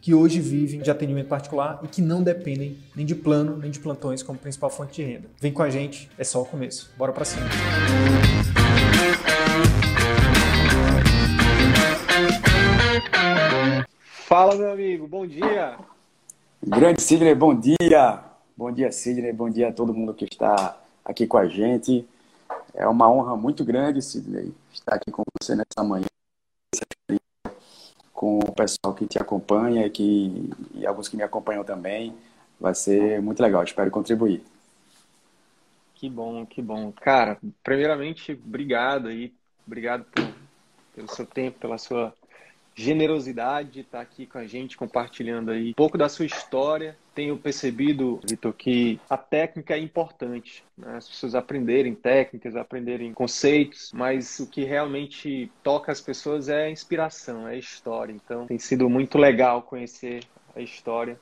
que hoje vivem de atendimento particular e que não dependem nem de plano nem de plantões como principal fonte de renda. Vem com a gente, é só o começo. Bora para cima. Fala, meu amigo, bom dia. Grande Sidney, bom dia. Bom dia, Sidney. Bom dia a todo mundo que está aqui com a gente. É uma honra muito grande, Sidney, estar aqui com você nessa manhã, com o pessoal que te acompanha e, que, e alguns que me acompanham também. Vai ser muito legal, espero contribuir. Que bom, que bom. Cara, primeiramente, obrigado aí, obrigado por, pelo seu tempo, pela sua generosidade de estar aqui com a gente, compartilhando aí um pouco da sua história. Tenho percebido, Vitor, que a técnica é importante. Né? As pessoas aprenderem técnicas, aprenderem conceitos, mas o que realmente toca as pessoas é a inspiração, é a história. Então, tem sido muito legal conhecer a história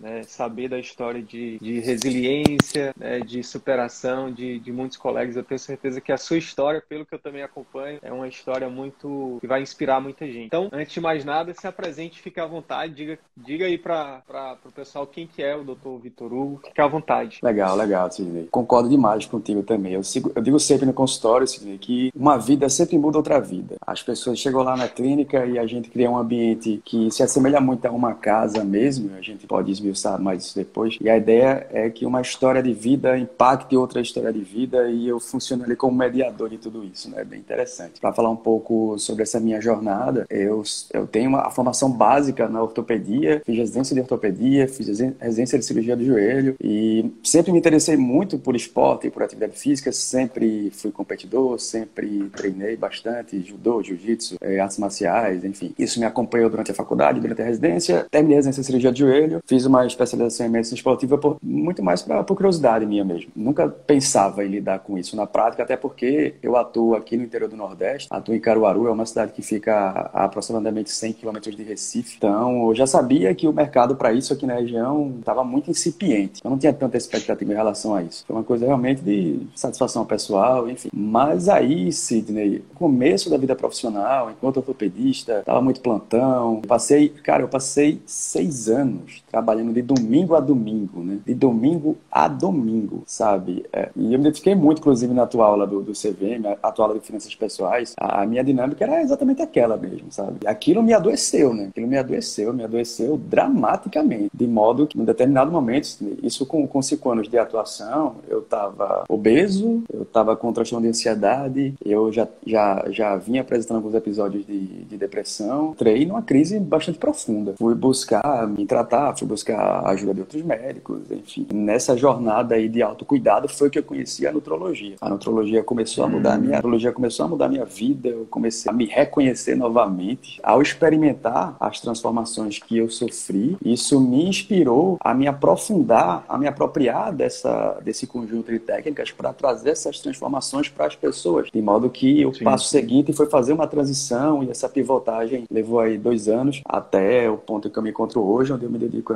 né, saber da história de, de resiliência, né, de superação de, de muitos colegas. Eu tenho certeza que a sua história, pelo que eu também acompanho, é uma história muito que vai inspirar muita gente. Então, antes de mais nada, se apresente, fique à vontade, diga, diga aí para o pessoal quem que é o Dr. Vitor Hugo, fique à vontade. Legal, legal, Sidney. Concordo demais contigo também. Eu, sigo, eu digo sempre no consultório, Sidney, que uma vida sempre muda outra vida. As pessoas chegam lá na clínica e a gente cria um ambiente que se assemelha muito a uma casa mesmo, a gente pode esmiuçar mais isso depois. E a ideia é que uma história de vida impacte outra história de vida e eu funciono ali como mediador de tudo isso, né? Bem interessante. Para falar um pouco sobre essa minha jornada, eu, eu tenho uma, formação básica na ortopedia, fiz residência de ortopedia, fiz residência de cirurgia do joelho e sempre me interessei muito por esporte e por atividade física, sempre fui competidor, sempre treinei bastante, judô, jiu-jitsu, é, artes marciais, enfim. Isso me acompanhou durante a faculdade, durante a residência, terminei a residência de cirurgia de joelho, fiz uma especialização especialização em medicina esportiva por, muito mais para por curiosidade minha mesmo. Nunca pensava em lidar com isso na prática, até porque eu atuo aqui no interior do Nordeste, atuo em Caruaru, é uma cidade que fica a, aproximadamente 100 quilômetros de Recife. Então, eu já sabia que o mercado para isso aqui na região estava muito incipiente. Eu não tinha tanta expectativa em relação a isso. Foi uma coisa realmente de satisfação pessoal, enfim. Mas aí, Sidney, começo da vida profissional, enquanto ortopedista, estava muito plantão. Passei, cara, eu passei seis anos trabalhando de domingo a domingo, né? De domingo a domingo, sabe? É, e eu me identifiquei muito, inclusive, na tua aula do, do CVM, a tua aula de finanças pessoais. A, a, minha dinâmica era exatamente aquela mesmo, sabe? Aquilo me adoeceu, né? Aquilo me adoeceu, me adoeceu dramaticamente. De modo que, em determinado momento, isso com, com cinco anos de atuação, eu estava obeso, eu estava com transtorno de ansiedade, eu já, já, já vinha apresentando alguns episódios de, de depressão, entrei numa crise bastante profunda. Fui buscar me tratar, fui buscar a ajuda de outros médicos, enfim. Nessa jornada aí de autocuidado foi que eu conheci a nutrologia. A nutrologia começou a mudar a minha, a nutrologia começou a mudar a minha vida, eu comecei a me reconhecer novamente. Ao experimentar as transformações que eu sofri, isso me inspirou a me aprofundar, a me apropriar dessa, desse conjunto de técnicas para trazer essas transformações para as pessoas. De modo que o Sim. passo seguinte foi fazer uma transição e essa pivotagem levou aí dois anos até o ponto que eu me encontro hoje, onde eu me dedico dedico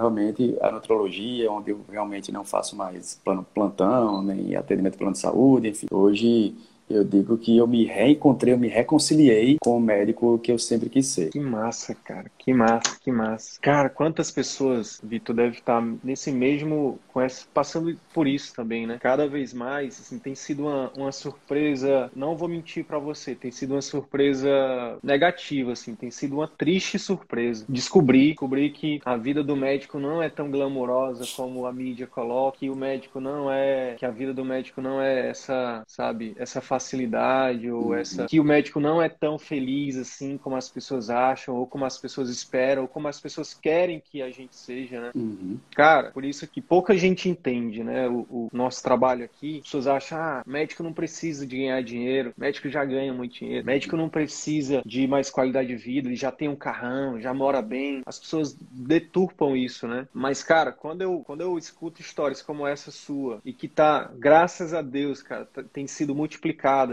à nutrologia, onde eu realmente não faço mais plano plantão, nem atendimento plano de saúde, enfim. Hoje eu digo que eu me reencontrei, eu me reconciliei com o médico que eu sempre quis ser. Que massa, cara. Que massa, que massa. Cara, quantas pessoas, Vitor, deve estar nesse mesmo, essa, passando por isso também, né? Cada vez mais, assim, tem sido uma, uma surpresa, não vou mentir para você, tem sido uma surpresa negativa, assim, tem sido uma triste surpresa. Descobri, descobri que a vida do médico não é tão glamourosa como a mídia coloca, que o médico não é, que a vida do médico não é essa, sabe, essa facilidade ou uhum. essa que o médico não é tão feliz assim como as pessoas acham ou como as pessoas esperam ou como as pessoas querem que a gente seja, né? Uhum. Cara, por isso que pouca gente entende, né? O, o, nosso trabalho aqui. As pessoas acham, ah, médico não precisa de ganhar dinheiro, médico já ganha muito dinheiro, médico não precisa de mais qualidade de vida, ele já tem um carrão, já mora bem. As pessoas deturpam isso, né? Mas, cara, quando eu, quando eu escuto histórias como essa sua e que tá, graças a Deus, cara, tem sido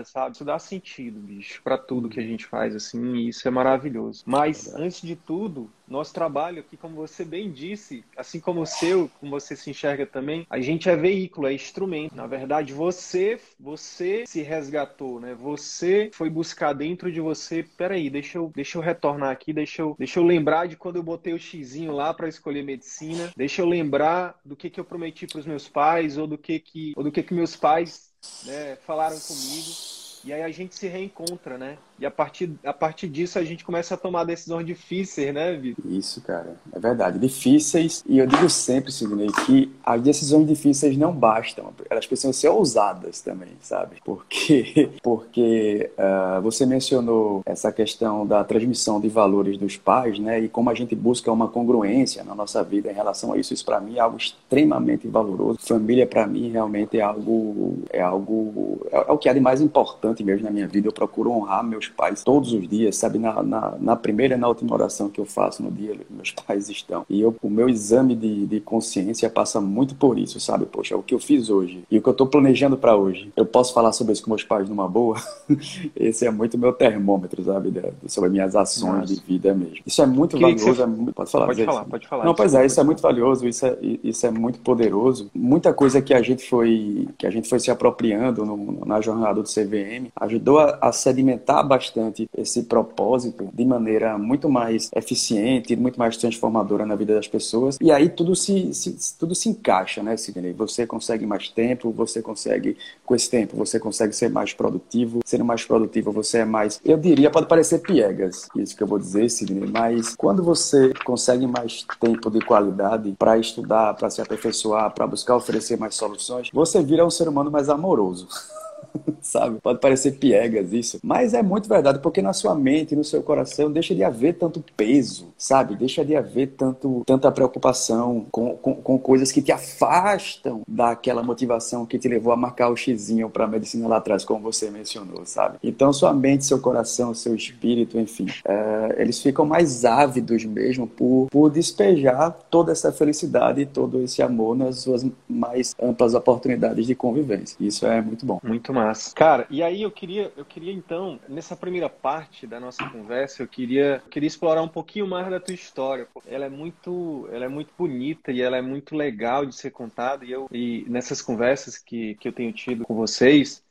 sabe? Isso dá sentido, bicho, para tudo que a gente faz, assim, e isso é maravilhoso. Mas, antes de tudo, nosso trabalho aqui, como você bem disse, assim como o seu, como você se enxerga também, a gente é veículo, é instrumento. Na verdade, você, você se resgatou, né? Você foi buscar dentro de você. Peraí, deixa eu, deixa eu retornar aqui, deixa eu, deixa eu lembrar de quando eu botei o xizinho lá para escolher medicina. Deixa eu lembrar do que que eu prometi para os meus pais ou do que que, ou do que que meus pais né, falaram comigo. E aí a gente se reencontra, né? E a partir, a partir disso a gente começa a tomar decisões difíceis, né, Vitor? Isso, cara. É verdade. Difíceis. E eu digo sempre, Sidney, que as decisões difíceis não bastam. Elas precisam ser ousadas também, sabe? Porque, porque uh, você mencionou essa questão da transmissão de valores dos pais, né? E como a gente busca uma congruência na nossa vida em relação a isso. Isso para mim é algo extremamente valoroso. Família para mim realmente é algo é algo é, é o que há de mais importante mesmo na minha vida. Eu procuro honrar meus pais todos os dias, sabe? Na, na, na, primeira e na última oração que eu faço no dia, meus pais estão. E eu, o meu exame de, de consciência passa muito por isso, sabe? Poxa, o que eu fiz hoje e o que eu estou planejando para hoje, eu posso falar sobre isso com meus pais numa boa? Esse é muito meu termômetro, sabe? sobre minhas ações Nossa. de vida mesmo. Isso é muito que valioso. Que você... é Pode falar, Pode falar, pode falar. Não, pois é, isso é muito valioso, isso é, isso é muito poderoso. Muita coisa que a gente foi, que a gente foi se apropriando no, na jornada do CVM ajudou a, a sedimentar bastante esse propósito de maneira muito mais eficiente, muito mais transformadora na vida das pessoas. E aí tudo se, se tudo se encaixa, né, Sidney? Você consegue mais tempo, você consegue, com esse tempo, você consegue ser mais produtivo. Sendo mais produtivo, você é mais. Eu diria, pode parecer piegas, isso que eu vou dizer, Sidney, mas quando você consegue mais tempo de qualidade para estudar, para se aperfeiçoar, para buscar oferecer mais soluções, você vira um ser humano mais amoroso. sabe? Pode parecer piegas isso, mas é muito verdade, porque na sua mente, no seu coração, deixa de haver tanto peso, sabe? Deixa de haver tanto, tanta preocupação com, com, com coisas que te afastam daquela motivação que te levou a marcar o xizinho para a medicina lá atrás, como você mencionou, sabe? Então, sua mente, seu coração, seu espírito, enfim, é, eles ficam mais ávidos mesmo por, por despejar toda essa felicidade e todo esse amor nas suas mais amplas oportunidades de convivência. Isso é muito bom. Muito massa. Cara, e aí eu queria, eu queria então, nessa primeira parte da nossa conversa, eu queria, queria explorar um pouquinho mais da tua história. Ela é muito, ela é muito bonita e ela é muito legal de ser contada e eu e nessas conversas que, que eu tenho tido com vocês,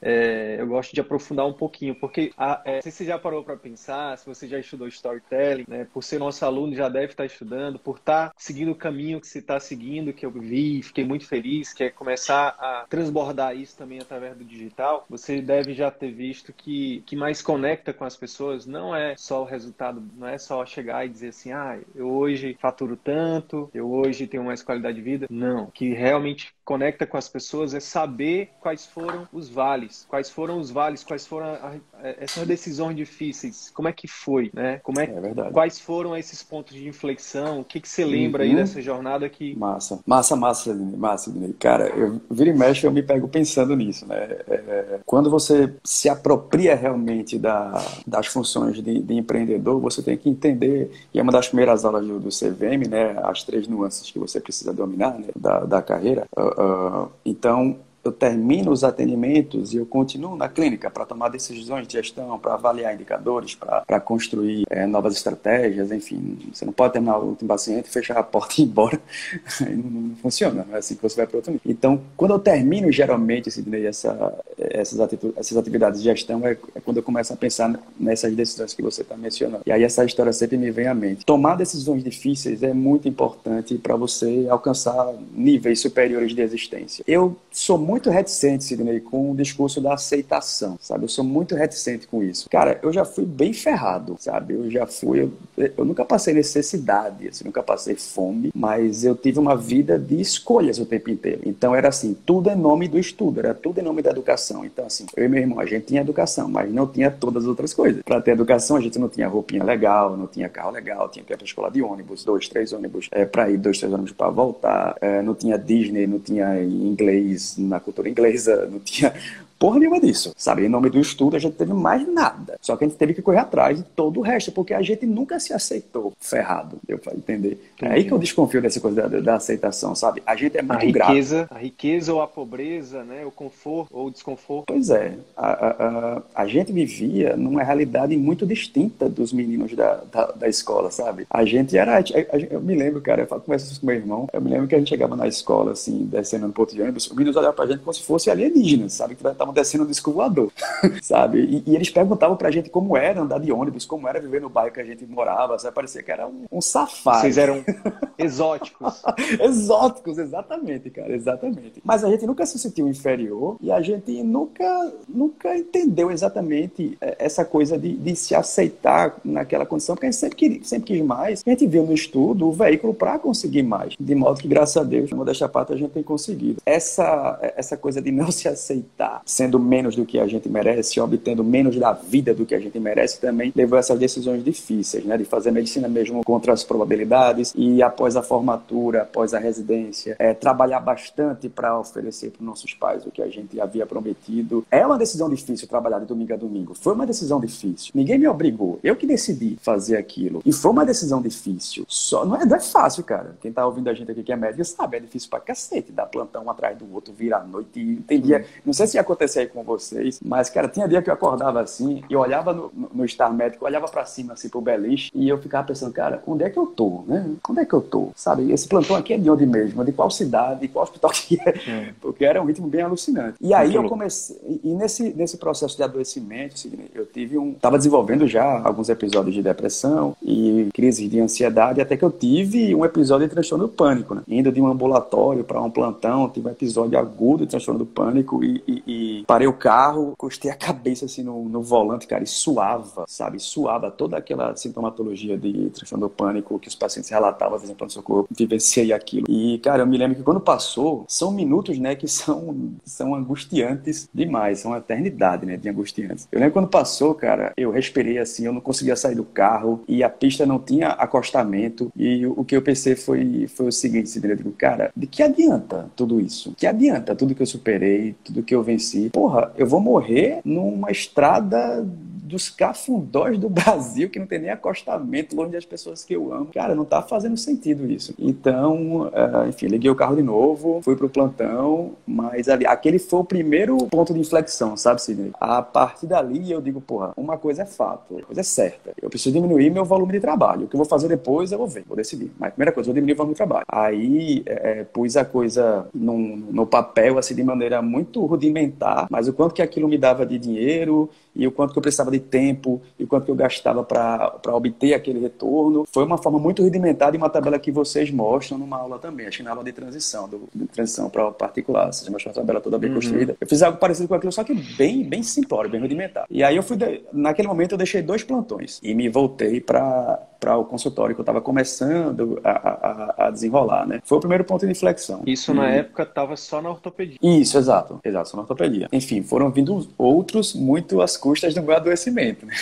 é, eu gosto de aprofundar um pouquinho, porque a, é, se você já parou para pensar, se você já estudou storytelling, né, por ser nosso aluno, já deve estar estudando, por estar seguindo o caminho que você está seguindo, que eu vi, fiquei muito feliz, que é começar a transbordar isso também através do digital, você deve já ter visto que que mais conecta com as pessoas não é só o resultado, não é só chegar e dizer assim, ah, eu hoje faturo tanto, eu hoje tenho mais qualidade de vida. Não, que realmente conecta com as pessoas é saber quais foram os vales, quais foram os vales, quais foram a, a, essas decisões difíceis, como é que foi, né? Como é, é quais foram esses pontos de inflexão? O que que você lembra uhum. aí dessa jornada que massa, massa, massa, massa, cara, eu vira e mexe eu me pego pensando nisso, né? É, quando você se apropria realmente da, das funções de, de, empreendedor, você tem que entender e é uma das primeiras aulas do, do CVM, né? As três nuances que você precisa dominar né? da, da carreira Uh, então, eu termino os atendimentos e eu continuo na clínica para tomar decisões de gestão, para avaliar indicadores, para construir é, novas estratégias, enfim. Você não pode terminar o último paciente, fechar a porta e ir embora. não, não, funciona, não é assim que você vai para outro nível. Então, quando eu termino geralmente essa, essas, essas atividades de gestão, é, é, quando eu começo a pensar nessas decisões que você está mencionando. E aí essa história sempre me vem à mente. Tomar decisões difíceis é muito importante para você alcançar níveis superiores de existência. Eu sou muito muito reticente, Sidney, com o discurso da aceitação, sabe? Eu sou muito reticente com isso. Cara, eu já fui bem ferrado, sabe? Eu já fui, eu, eu nunca passei necessidade, assim, nunca passei fome, mas eu tive uma vida de escolhas o tempo inteiro. Então era assim, tudo em nome do estudo, era tudo em nome da educação. Então, assim, eu e meu irmão, a gente tinha educação, mas não tinha todas as outras coisas. Para ter educação, a gente não tinha roupinha legal, não tinha carro legal, tinha que ir para escola de ônibus, dois, três ônibus é, para ir, dois, três ônibus para voltar. É, não tinha Disney, não tinha inglês na cultura inglesa, não tinha porra nenhuma disso, sabe? Em nome do estudo, a gente teve mais nada. Só que a gente teve que correr atrás de todo o resto, porque a gente nunca se aceitou ferrado, deu para entender. Entendi. É aí que eu desconfio dessa coisa da, da, aceitação, sabe? A gente é muito a riqueza, grato. A riqueza ou a pobreza, né? O conforto ou o desconforto. Pois é. A, a, a, a gente vivia numa realidade muito distinta dos meninos da, da, da escola, sabe? A gente era... eu me lembro, cara, eu converso isso com meu irmão, eu me lembro que a gente chegava na escola, assim, descendo no ponto de ônibus, os meninos olhavam pra gente como se fosse alienígenas, sabe? Que estavam descendo no disco voador, sabe? E, e, eles perguntavam pra gente como era andar de ônibus, como era viver no bairro que a gente morava, sabe? Parecia que era um, um safari. Vocês eram exóticos. exóticos, exatamente, cara, exatamente. Mas a gente nunca se sentiu inferior e a gente nunca, nunca entendeu exatamente é, essa coisa de, de se aceitar naquela condição, porque a gente sempre, queria, sempre quis mais. A gente viu no estudo o veículo para conseguir mais. De modo que, graças a Deus, no Modéstia Pata, a gente tem conseguido. Essa, essa coisa de não se aceitar, sendo menos do que a gente merece, obtendo menos da vida do que a gente merece, também levou essas decisões difíceis, né? De fazer medicina mesmo contra as probabilidades e após a formatura, após a residência, é, trabalhar bastante para oferecer para nossos pais o que a gente havia prometido. É uma decisão difícil trabalhar de domingo a domingo. Foi uma decisão difícil. Ninguém me obrigou. Eu que decidi fazer aquilo. E foi uma decisão difícil. Só não é, não é fácil, cara. Quem tá ouvindo a gente aqui que é médico sabe, é difícil pra cacete dar plantão um atrás do outro, virar a noite. E tem dia, não sei se ia acontecer aí com vocês, mas, cara, tinha dia que eu acordava assim e olhava no, no, no Star Médico, olhava para cima, assim, pro beliche, e eu ficava pensando, cara, onde é que eu tô, né? Onde é que eu tô? Sabe? Esse plantão aqui é de onde mesmo? De qual cidade? De qual hospital que é? é. Porque era um ritmo bem alucinante. E aí Muito eu comecei, e nesse, nesse processo de adoecimento, eu tive um, tava desenvolvendo já alguns episódios de depressão e crises de ansiedade, até que eu tive um episódio de transtorno do pânico, né? Indo de um ambulatório para um plantão, tive um episódio agudo de transtorno do pânico e, e, e parei o carro, encostei a cabeça assim no, no volante, cara, e suava, sabe? Suava toda aquela sintomatologia de transtorno do pânico que os pacientes relatavam, às vezes, no socorro, vivenciei aquilo. E, cara, eu me lembro que quando passou, são minutos, né, que são, são angustiantes demais, são uma eternidade, né, de angustiantes. Eu lembro quando passou, cara, eu respirei assim, eu não conseguia sair do carro e a pista não tinha acostamento e o que eu pensei foi, foi o seguinte, eu digo, cara, de que adianta tudo isso? Que adianta tudo que eu superei, tudo que eu venci? Porra, eu vou morrer numa estrada dos cafundós do Brasil, que não tem nem acostamento longe das pessoas que eu amo. Cara, não tá fazendo sentido isso. Então, uh, enfim, liguei o carro de novo, fui pro plantão, mas ali, aquele foi o primeiro ponto de inflexão, sabe, Sidney? A partir dali eu digo, porra, uma coisa é fato, uma coisa é certa. Eu preciso diminuir meu volume de trabalho. O que eu vou fazer depois eu vou ver, vou decidir. Mas primeira coisa, eu vou diminuir o volume de trabalho. Aí é, pus a coisa no, no papel, assim, de maneira muito rudimentar, mas o quanto que aquilo me dava de dinheiro e o quanto que eu precisava de tempo e o quanto que eu gastava para obter aquele retorno. Foi uma forma muito rudimentar de uma tabela que vocês mostram numa aula também, acho que na aula de transição, do, de transição para particular, vocês mostram a tabela toda bem uhum. construída. Eu fiz algo parecido com aquilo, só que bem, bem simplório, bem rudimentar. E aí eu fui, de... naquele momento eu deixei dois plantões e me voltei para para o consultório que eu estava começando a, a, a, desenrolar, né? Foi o primeiro ponto de inflexão. Isso na época estava só na ortopedia. Isso, exato, exato, só na ortopedia. Enfim, foram vindo outros muito às custas do meu adoecimento. Né?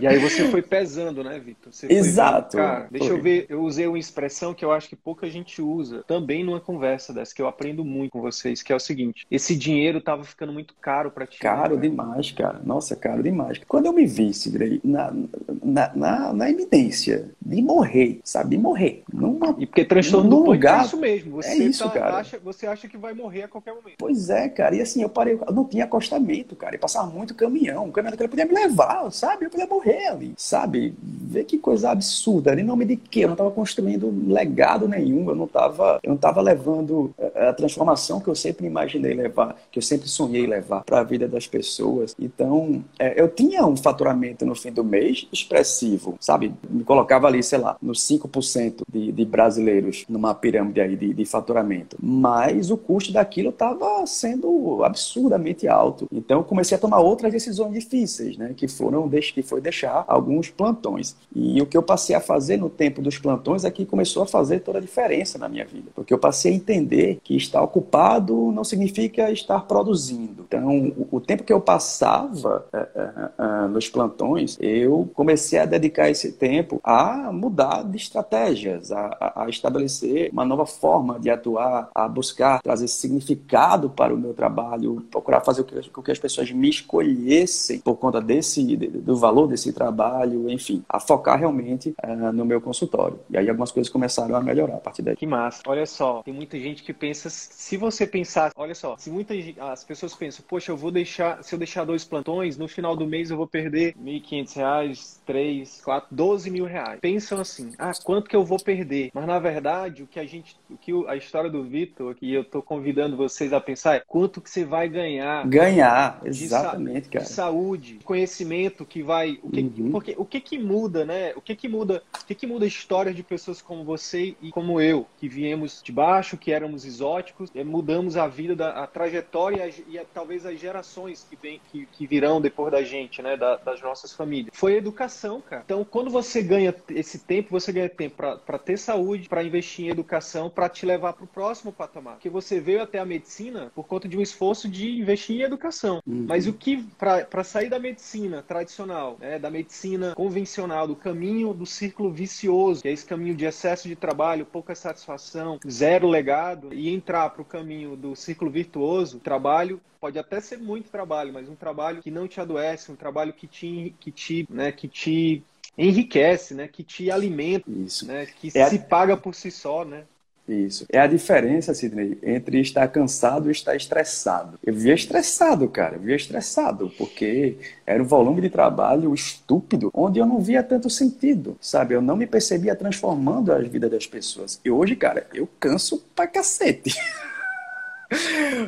E aí você foi pesando, né, Vitor? Exato. Vendo, cara, deixa eu ver, eu usei uma expressão que eu acho que pouca gente usa, também numa conversa dessa, que eu aprendo muito com vocês, que é o seguinte: esse dinheiro estava ficando muito caro para ti. Caro né? demais, cara. Nossa, caro demais. Quando eu me vi, Sidney, na, na, na, na de morrer, sabe? De morrer. Numa, e porque transtorno do lugar, é isso mesmo. Você é isso, tá, cara. Acha, você acha que vai morrer a qualquer momento. Pois é, cara. E assim, eu parei, eu não tinha acostamento, cara. E passava muito caminhão. O caminhão daquele podia me levar, sabe? Eu podia morrer ali, sabe? Vê que coisa absurda. Em nome de quê? Eu não estava construindo legado nenhum. Eu não estava eu não tava levando eh, a transformação que eu sempre imaginei levar, que eu sempre sonhei levar para a vida das pessoas. Então, é, eu tinha um faturamento no fim do mês expressivo, sabe? me colocava ali, sei lá, nos 5% de, de brasileiros numa pirâmide aí de, de faturamento. Mas o custo daquilo estava sendo absurdamente alto. Então eu comecei a tomar outras decisões difíceis, né? Que foram que foi deixar alguns plantões. E o que eu passei a fazer no tempo dos plantões é que começou a fazer toda a diferença na minha vida. Porque eu passei a entender que estar ocupado não significa estar produzindo. Então, o, o tempo que eu passava é, é, é, nos plantões, eu comecei a dedicar esse tempo a mudar de estratégias, a, a, estabelecer uma nova forma de atuar, a buscar trazer significado para o meu trabalho, procurar fazer com que as pessoas me escolhessem por conta desse do valor desse trabalho, enfim, a focar realmente uh, no meu consultório. E aí algumas coisas começaram a melhorar a partir daí. Que massa. Olha só, tem muita gente que pensa, se você pensar, olha só, se muitas as pessoas pensam, poxa, eu vou deixar, se eu deixar dois plantões, no final do mês eu vou perder R$ 1.500, 3, 4, 12 mil reais. Pensam assim, ah, quanto que eu vou perder? Mas na verdade, o que a gente, o que a história do Vitor, que eu tô convidando vocês a pensar é quanto que você vai ganhar. Ganhar, exatamente, de, cara. De saúde, conhecimento que vai, o que, uhum. porque o que que muda, né? O que que muda, o que que muda a história de pessoas como você e como eu, que viemos de baixo, que éramos exóticos, mudamos a vida, da, a trajetória e, a, talvez as gerações que, vem, que, que virão depois da gente, né? Da, das nossas famílias. Foi a educação, cara. Então, quando você ganha esse tempo, você ganha tempo para ter saúde, para investir em educação, para te levar para o próximo patamar. Porque você veio até a medicina por conta de um esforço de investir em educação. Uhum. Mas o que, para sair da medicina tradicional, né, da medicina convencional, do caminho do círculo vicioso, que é esse caminho de excesso de trabalho, pouca satisfação, zero legado, e entrar para o caminho do círculo virtuoso, trabalho pode até ser muito trabalho, mas um trabalho que não te adoece, um trabalho que te, que te, né, que te enriquece, né, que te alimenta, Isso. né, que é se a... paga por si só, né? Isso. É a diferença, Sidney, entre estar cansado e estar estressado. Eu vivia estressado, cara. Eu vivia estressado, porque era um volume de trabalho estúpido, onde eu não via tanto sentido, sabe? Eu não me percebia transformando a vida das pessoas. E hoje, cara, eu canso pra cacete.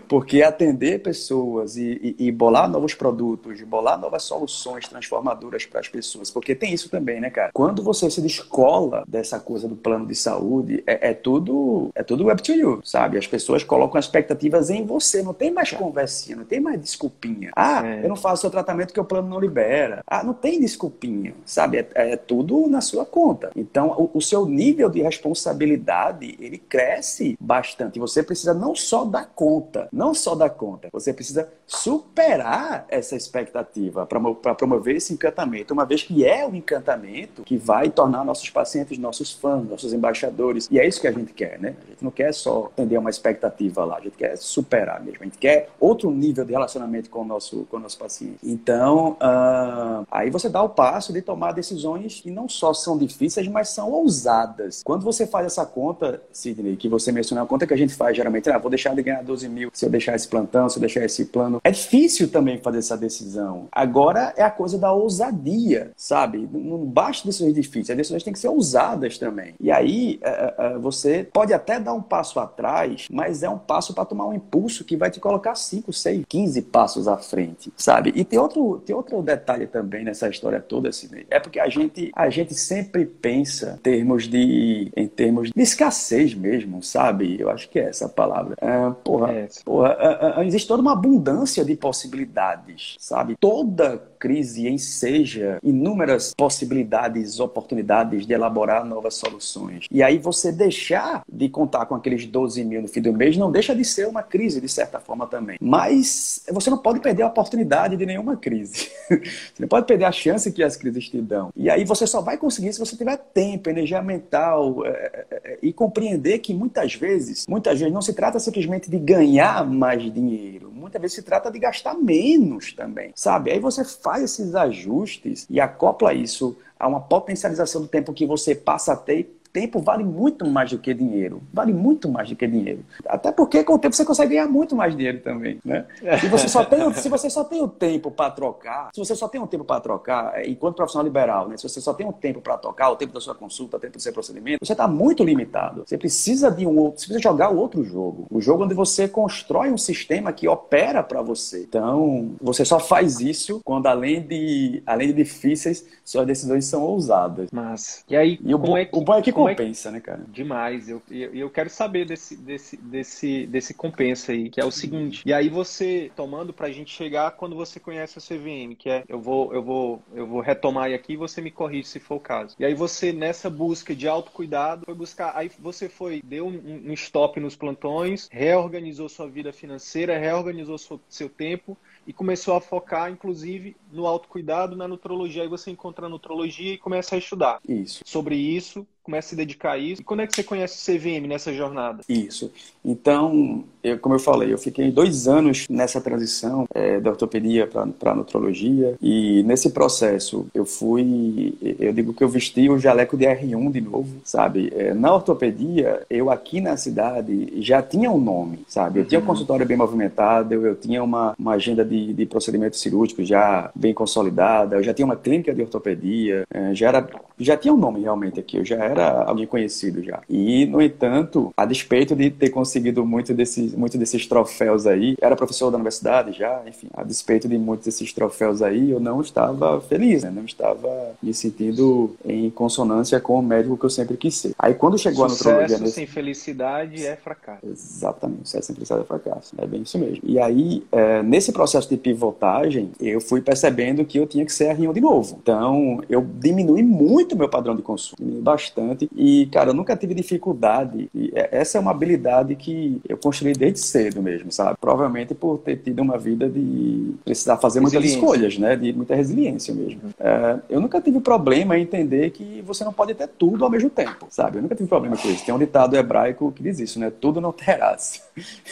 Porque atender pessoas e, e, e, bolar novos produtos, bolar novas soluções transformadoras para as pessoas, porque tem isso também, né, cara? Quando você se descola dessa coisa do plano de saúde, é, é tudo é tudo web to you, sabe? As pessoas colocam expectativas em você, não tem mais conversinha, não tem mais desculpinha. Ah, é. eu não faço o tratamento que o plano não libera. Ah, não tem desculpinha, sabe? É, é tudo na sua conta. Então, o, o seu nível de responsabilidade, ele cresce bastante. Você precisa não só dar conta, não só dar conta, você precisa superar essa expectativa para promover esse encantamento, uma vez que é o encantamento que vai tornar nossos pacientes nossos fãs, nossos embaixadores. E é isso que a gente quer, né? A gente não quer só atender uma expectativa lá, a gente quer superar mesmo, a gente quer outro nível de relacionamento com o nosso, com o nosso paciente. Então, uh, aí você dá o passo de tomar decisões que não só são difíceis, mas são ousadas. Quando você faz essa conta, Sidney, que você mencionou, a conta que a gente faz geralmente, ah, vou deixar de ganhar ganhar 12 mil se eu deixar esse plantão, se eu deixar esse plano. É difícil também fazer essa decisão. Agora é a coisa da ousadia, sabe? Não basta decisões difíceis, as decisões têm que ser ousadas também. E aí é, é, é você pode até dar um passo atrás, mas é um passo para tomar um impulso que vai te colocar 5, 6, 15 passos à frente, sabe? E tem outro, tem outro detalhe também nessa história toda, assim, é porque a gente, a gente sempre pensa em termos de, em termos de escassez mesmo, sabe? Eu acho que é essa palavra. É, Porra, é. porra, é, é, existe toda uma abundância de possibilidades, sabe? Toda crise enseja inúmeras possibilidades, oportunidades de elaborar novas soluções. E aí você deixar de contar com aqueles 12 mil no fim do mês não deixa de ser uma crise, de certa forma também. Mas você não pode perder a oportunidade de nenhuma crise. você não pode perder a chance que as crises te dão. E aí você só vai conseguir se você tiver tempo, energia mental é, é, e compreender que muitas vezes, muitas vezes não se trata simplesmente de de ganhar mais dinheiro, muitas vezes se trata de gastar menos também, sabe? Aí você faz esses ajustes e acopla isso a uma potencialização do tempo que você passa a ter tempo vale muito mais do que dinheiro. Vale muito mais do que dinheiro. Até porque com o tempo você consegue ganhar muito mais dinheiro também, né? Se você só tem, se você só tem o tempo para trocar, se você só tem um tempo para trocar, é, enquanto profissional liberal, né? Se você só tem um tempo para trocar, o tempo da sua consulta, o tempo do seu procedimento, você está muito limitado. Você precisa de um outro, você precisa jogar o outro jogo. O jogo onde você constrói um sistema que opera para você. Então, você só faz isso quando além de, além de difíceis, suas decisões são ousadas. Mas, e aí, e o, bom, é que... o bom é que compensa, é... né, cara? Demais. Eu, eu, eu quero saber desse, desse, desse, desse compensa aí, que é o seguinte. E aí você, tomando pra gente chegar quando você conhece a CVM, que é, eu vou, eu vou, eu vou retomar aqui e você me corrige se for o caso. E aí você, nessa busca de autocuidado, foi buscar, aí você foi, deu um, um stop nos plantões, reorganizou sua vida financeira, reorganizou seu, seu tempo e começou a focar, inclusive, no autocuidado, na nutrologia. Aí você encontra a nutrologia e começa a estudar isso. sobre isso, começa a se dedicar a isso. E quando é que você conhece o CVM nessa jornada? Isso. Então, eu, como eu falei, eu fiquei dois anos nessa transição é, da ortopedia para nutrologia. E nesse processo, eu fui. Eu digo que eu vesti o jaleco de R1 de novo, sabe? É, na ortopedia, eu aqui na cidade já tinha um nome, sabe? Eu tinha um uhum. consultório bem movimentado, eu, eu tinha uma, uma agenda de, de procedimentos cirúrgicos já bem consolidada, eu já tinha uma clínica de ortopedia, é, já era. Já tinha um nome realmente aqui, eu já era era alguém conhecido já. E, no entanto, a despeito de ter conseguido muito desses, muito desses troféus aí, era professor da universidade já, enfim, a despeito de muitos desses troféus aí, eu não estava feliz, né? não estava me sentindo em consonância com o médico que eu sempre quis ser. Aí quando chegou Sucesso a nutrologia... Nesse... sem felicidade é fracasso. Exatamente, sucesso sem felicidade é fracasso. É bem isso mesmo. E aí, é, nesse processo de pivotagem, eu fui percebendo que eu tinha que ser R1 de novo. Então, eu diminui muito meu padrão de consumo, diminui bastante bastante. E, cara, eu nunca tive dificuldade. E é, essa é uma habilidade que eu construí desde cedo mesmo, sabe? Provavelmente por ter tido uma vida de precisar fazer muitas escolhas, né? De muita resiliência mesmo. É, eu nunca tive problema em entender que você não pode ter tudo ao mesmo tempo, sabe? Eu nunca tive problema com isso. Tem um ditado hebraico que diz isso, né? Tudo não terás.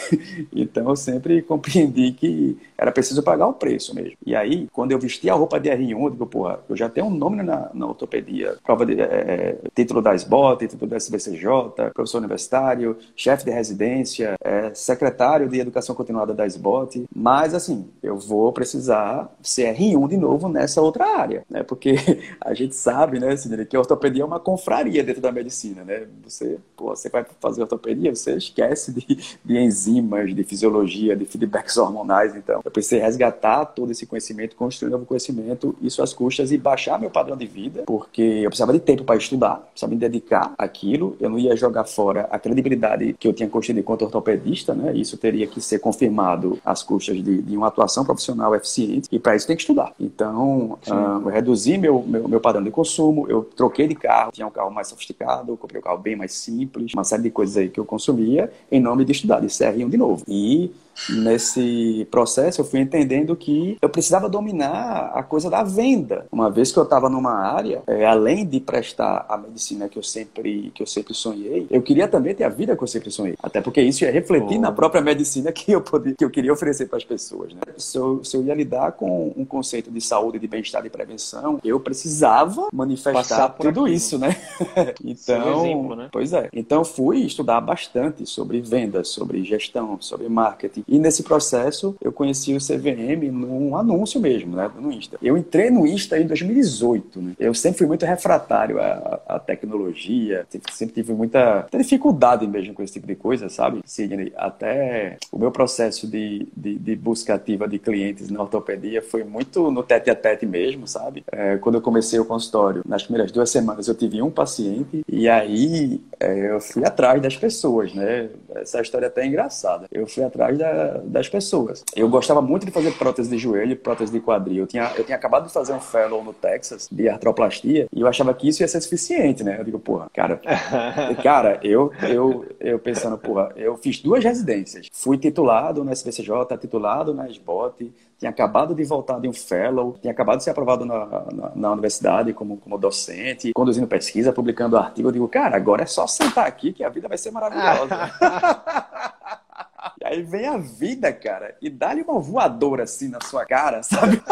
então eu sempre compreendi que era preciso pagar o preço mesmo. E aí, quando eu vesti a roupa de R1, eu digo, porra, eu já tenho um nome na, na ortopedia, prova de é, título da SBOT, título da SBCJ, professor universitário, chefe de residência, é, secretário de educação continuada da SBOT, mas assim, eu vou precisar ser R1 de novo nessa outra área, né? Porque a gente sabe, né, Cidney, que a ortopedia é uma confraria dentro da medicina, né? Você, pô, você vai fazer ortopedia, você esquece de, de enzimas, de fisiologia, de feedbacks hormonais, então eu precisei resgatar todo esse conhecimento, construir novo conhecimento, isso às custas e baixar meu padrão de vida, porque eu precisava de tempo para estudar, precisava me dedicar àquilo, eu não ia jogar fora a credibilidade que eu tinha construído enquanto ortopedista, né? Isso teria que ser confirmado às custas de, de uma atuação profissional eficiente, e para isso tem que estudar. Então, uh, eu reduzi meu, meu, meu padrão de consumo, eu troquei de carro, tinha um carro mais sofisticado, comprei um carro bem mais simples, uma série de coisas aí que eu consumia em nome de estudar, de ser de novo. E nesse processo eu fui entendendo que eu precisava dominar a coisa da venda. Uma vez que eu estava numa área, é, além de prestar a medicina que eu sempre que eu sempre sonhei, eu queria também ter a vida que eu sempre sonhei. Até porque isso ia refletir oh. na própria medicina que eu podia, que eu queria oferecer para as pessoas. Né? Se, eu, se eu ia lidar com um conceito de saúde, de bem-estar e prevenção, eu precisava manifestar tudo aquilo. isso, né? então, exemplo, né? pois é. Então fui estudar bastante sobre vendas, sobre gestão, sobre marketing e nesse processo, eu conheci o CVM num anúncio mesmo, né, no Insta. Eu entrei no Insta em 2018, né? Eu sempre fui muito refratário à, à tecnologia, sempre, sempre, tive muita, dificuldade mesmo com esse tipo de coisa, sabe? Sidney, até o meu processo de, de, de, busca ativa de clientes na ortopedia foi muito no tete a tete mesmo, sabe? É, quando eu comecei o consultório, nas primeiras duas semanas eu tive um paciente e aí é, eu fui atrás das pessoas, né? Essa história é até engraçada. Eu fui atrás da, das pessoas. Eu gostava muito de fazer prótese de joelho e prótese de quadril. Eu tinha, eu tinha acabado de fazer um fellow no Texas de artroplastia e eu achava que isso ia ser suficiente, né? Eu digo, porra, cara, cara, eu, eu, eu pensando, porra, eu fiz duas residências. Fui titulado na SPCJ, titulado na SBOT, tinha acabado de voltar de um fellow, tinha acabado de ser aprovado na, na, na, universidade como, como docente, conduzindo pesquisa, publicando artigo. Eu digo, cara, agora é só sentar aqui que a vida vai ser maravilhosa. E aí vem a vida, cara, e dá-lhe uma voadora assim na sua cara, sabe?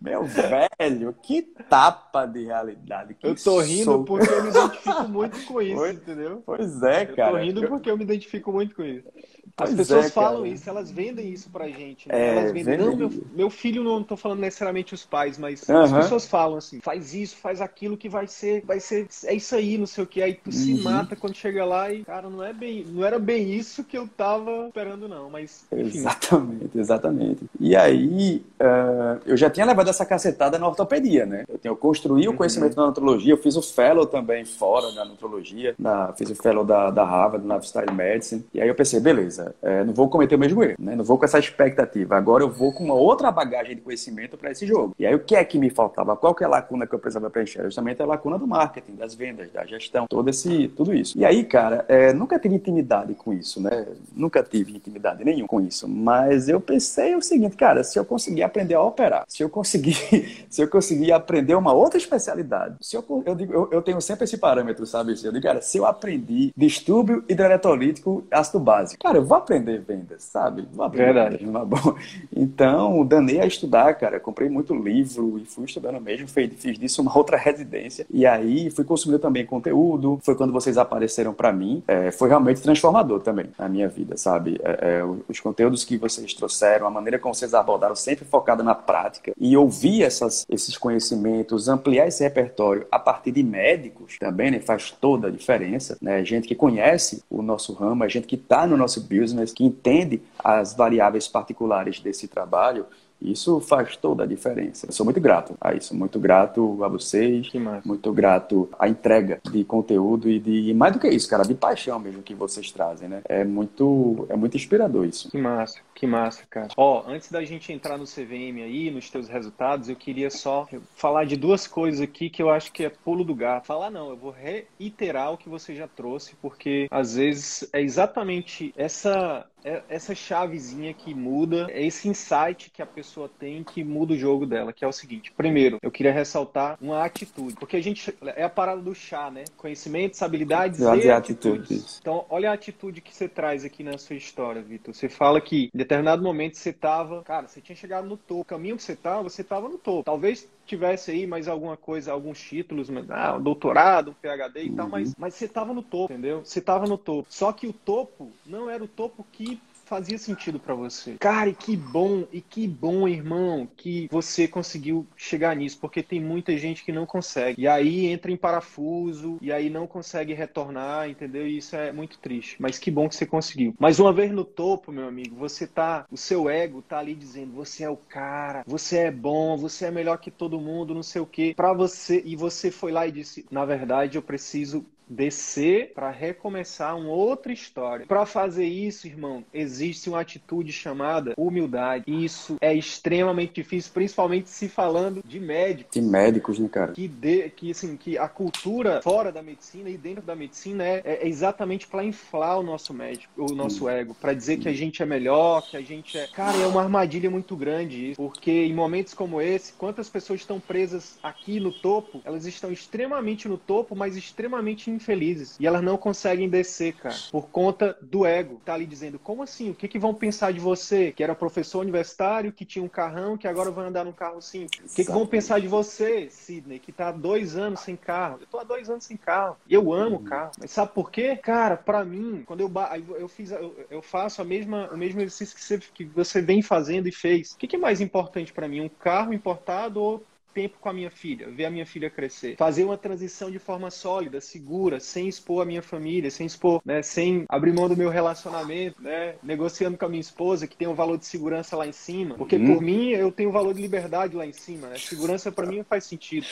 Meu velho, que tapa de realidade. Eu tô rindo sou... porque eu me identifico muito com isso, pois, entendeu? Pois é, cara. Eu tô rindo porque eu me identifico muito com isso. As pois pessoas é, falam isso, elas vendem isso pra gente. Né? É, elas vendem. Não, meu, meu, filho não tô falando necessariamente os pais, mas uhum. as pessoas falam assim: faz isso, faz aquilo que vai ser, vai ser, é isso aí, não sei o que. Aí tu uhum. se mata quando chega lá e, cara, não é bem, não era bem isso que eu tava esperando, não. Mas. Enfim. Exatamente, exatamente. E aí, uh, eu já tinha levado essa cacetada na ortopedia, né? Eu, tenho, eu construí uhum. o conhecimento da nutrologia, eu fiz o fellow também fora da nutrologia, na, fiz o fellow da, da Harvard, na Lifestyle Medicine, e aí eu pensei, beleza, é, não vou cometer o mesmo erro, né? Não vou com essa expectativa, agora eu vou com uma outra bagagem de conhecimento para esse jogo. E aí o que é que me faltava? Qual que é a lacuna que eu precisava preencher? Justamente a lacuna do marketing, das vendas, da gestão, todo esse, tudo isso. E aí, cara, é, nunca tive intimidade com isso, né? Nunca tive intimidade nenhuma com isso, mas eu pensei o seguinte, cara, se eu conseguir aprender a operar, se eu conseguir, se eu conseguir aprender uma outra especialidade, se eu, eu, digo, eu, eu tenho sempre esse parâmetro, sabe? Eu digo, cara, se eu aprendi distúrbio hidroeletrolítico ácido básico, cara, eu vou aprender vendas, sabe? Vou aprender Verdade. Vendas, é bom. Então, danei a estudar, cara, comprei muito livro e fui estudando mesmo, fiz, disso uma outra residência, e aí fui consumindo também conteúdo, foi quando vocês apareceram para mim, é, foi realmente transformador também na minha vida, sabe? É, é, os conteúdos que vocês trouxeram, a maneira como vocês abordaram, sempre focada na prática, e ouvir essas, esses conhecimentos, ampliar esse repertório a partir de médicos também, né, faz toda a diferença, né? Gente que conhece o nosso ramo, a gente que está no nosso business, que entende as variáveis particulares desse trabalho, isso faz toda a diferença. Eu sou muito grato a isso, muito grato a vocês, muito grato à entrega de conteúdo e de mais do que isso, cara, de paixão mesmo que vocês trazem, né? É muito, é muito inspirador isso. Que massa, que massa, cara. Ó, antes da gente entrar no CVM aí, nos teus resultados, eu queria só falar de duas coisas aqui que eu acho que é pulo do gato. Falar não, eu vou reiterar o que você já trouxe, porque às vezes é exatamente essa é essa chavezinha que muda, é esse insight que a pessoa tem que muda o jogo dela, que é o seguinte. Primeiro, eu queria ressaltar uma atitude, porque a gente é a parada do chá, né? Conhecimentos, habilidades e, atitudes. atitudes. Então, olha a atitude que você traz aqui na sua história, Vitor. Você fala que em determinado momento você tava, cara, você tinha chegado no topo. O caminho que você tava, você tava no topo. Talvez tivesse aí mais alguma coisa, alguns títulos, ah, um doutorado, um PhD e uhum. tal, mas, mas você tava no topo, entendeu? Você tava no topo. Só que o topo não era o topo que fazia sentido para você. Cara, e que bom, e que bom, irmão, que você conseguiu chegar nisso, porque tem muita gente que não consegue. E aí entra em parafuso, e aí não consegue retornar, entendeu? E isso é muito triste. Mas que bom que você conseguiu. Mas uma vez no topo, meu amigo, você tá, o seu ego tá ali dizendo, você é o cara, você é bom, você é melhor que todo mundo, não sei o quê. Para você, e você foi lá e disse, na verdade, eu preciso descer para recomeçar uma outra história. Para fazer isso, irmão, existe uma atitude chamada humildade. Isso é extremamente difícil, principalmente se falando de médicos. De médicos, né, cara? Que, de, que, assim, que a cultura fora da medicina e dentro da medicina é, é exatamente para inflar o nosso médico, o nosso ego, para dizer que a gente é melhor, que a gente é. Cara, é uma armadilha muito grande isso, porque em momentos como esse, quantas pessoas estão presas aqui no topo, elas estão extremamente no topo, mas extremamente infelizes. E elas não conseguem descer, cara, por conta do ego. Tá ali dizendo, como assim? O que, que vão pensar de você? Que era professor universitário, que tinha um carrão, que agora vai andar num carro simples. O que, que vão pensar de você, Sidney, que tá há dois anos sem carro? Eu tô há dois anos sem carro. E eu amo uhum. carro. Mas sabe por quê? Cara, para mim, quando eu, eu fiz, eu, eu, faço a mesma, o mesmo exercício que você, que você vem fazendo e fez. O que, que é mais importante para mim? Um carro importado ou tempo com a minha filha, ver a minha filha crescer, fazer uma transição de forma sólida, segura, sem expor a minha família, sem expor, né, sem abrir mão do meu relacionamento, né, negociando com a minha esposa que tem um valor de segurança lá em cima, porque hum. por mim eu tenho um valor de liberdade lá em cima, né? Segurança para mim não faz sentido.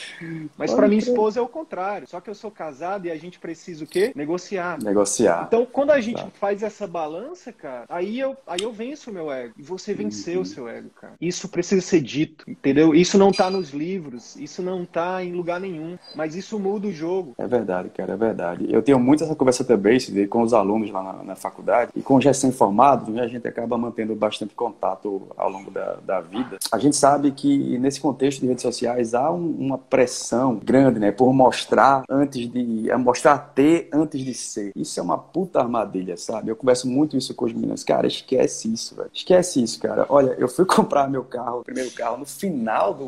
Mas para minha esposa é o contrário. Só que eu sou casado e a gente precisa o quê? Negociar. Negociar. Então, quando a gente tá. faz essa balança, cara, aí eu aí eu venço o meu ego e você venceu uhum. o seu ego, cara. Isso precisa ser dito, entendeu? Isso não tá nos livros livros, isso não está em lugar nenhum, mas isso muda o jogo. É verdade, cara, é verdade. Eu tenho muito essa conversa também com os alunos lá na, na faculdade e com os recém-formados, né, a gente acaba mantendo bastante contato ao longo da, da vida. A gente sabe que nesse contexto de redes sociais há um, uma pressão grande, né, por mostrar antes de, é mostrar ter antes de ser. Isso é uma puta armadilha, sabe? Eu converso muito isso com os meninos, cara, esquece isso, velho. Esquece isso, cara. Olha, eu fui comprar meu carro, o primeiro carro, no final do,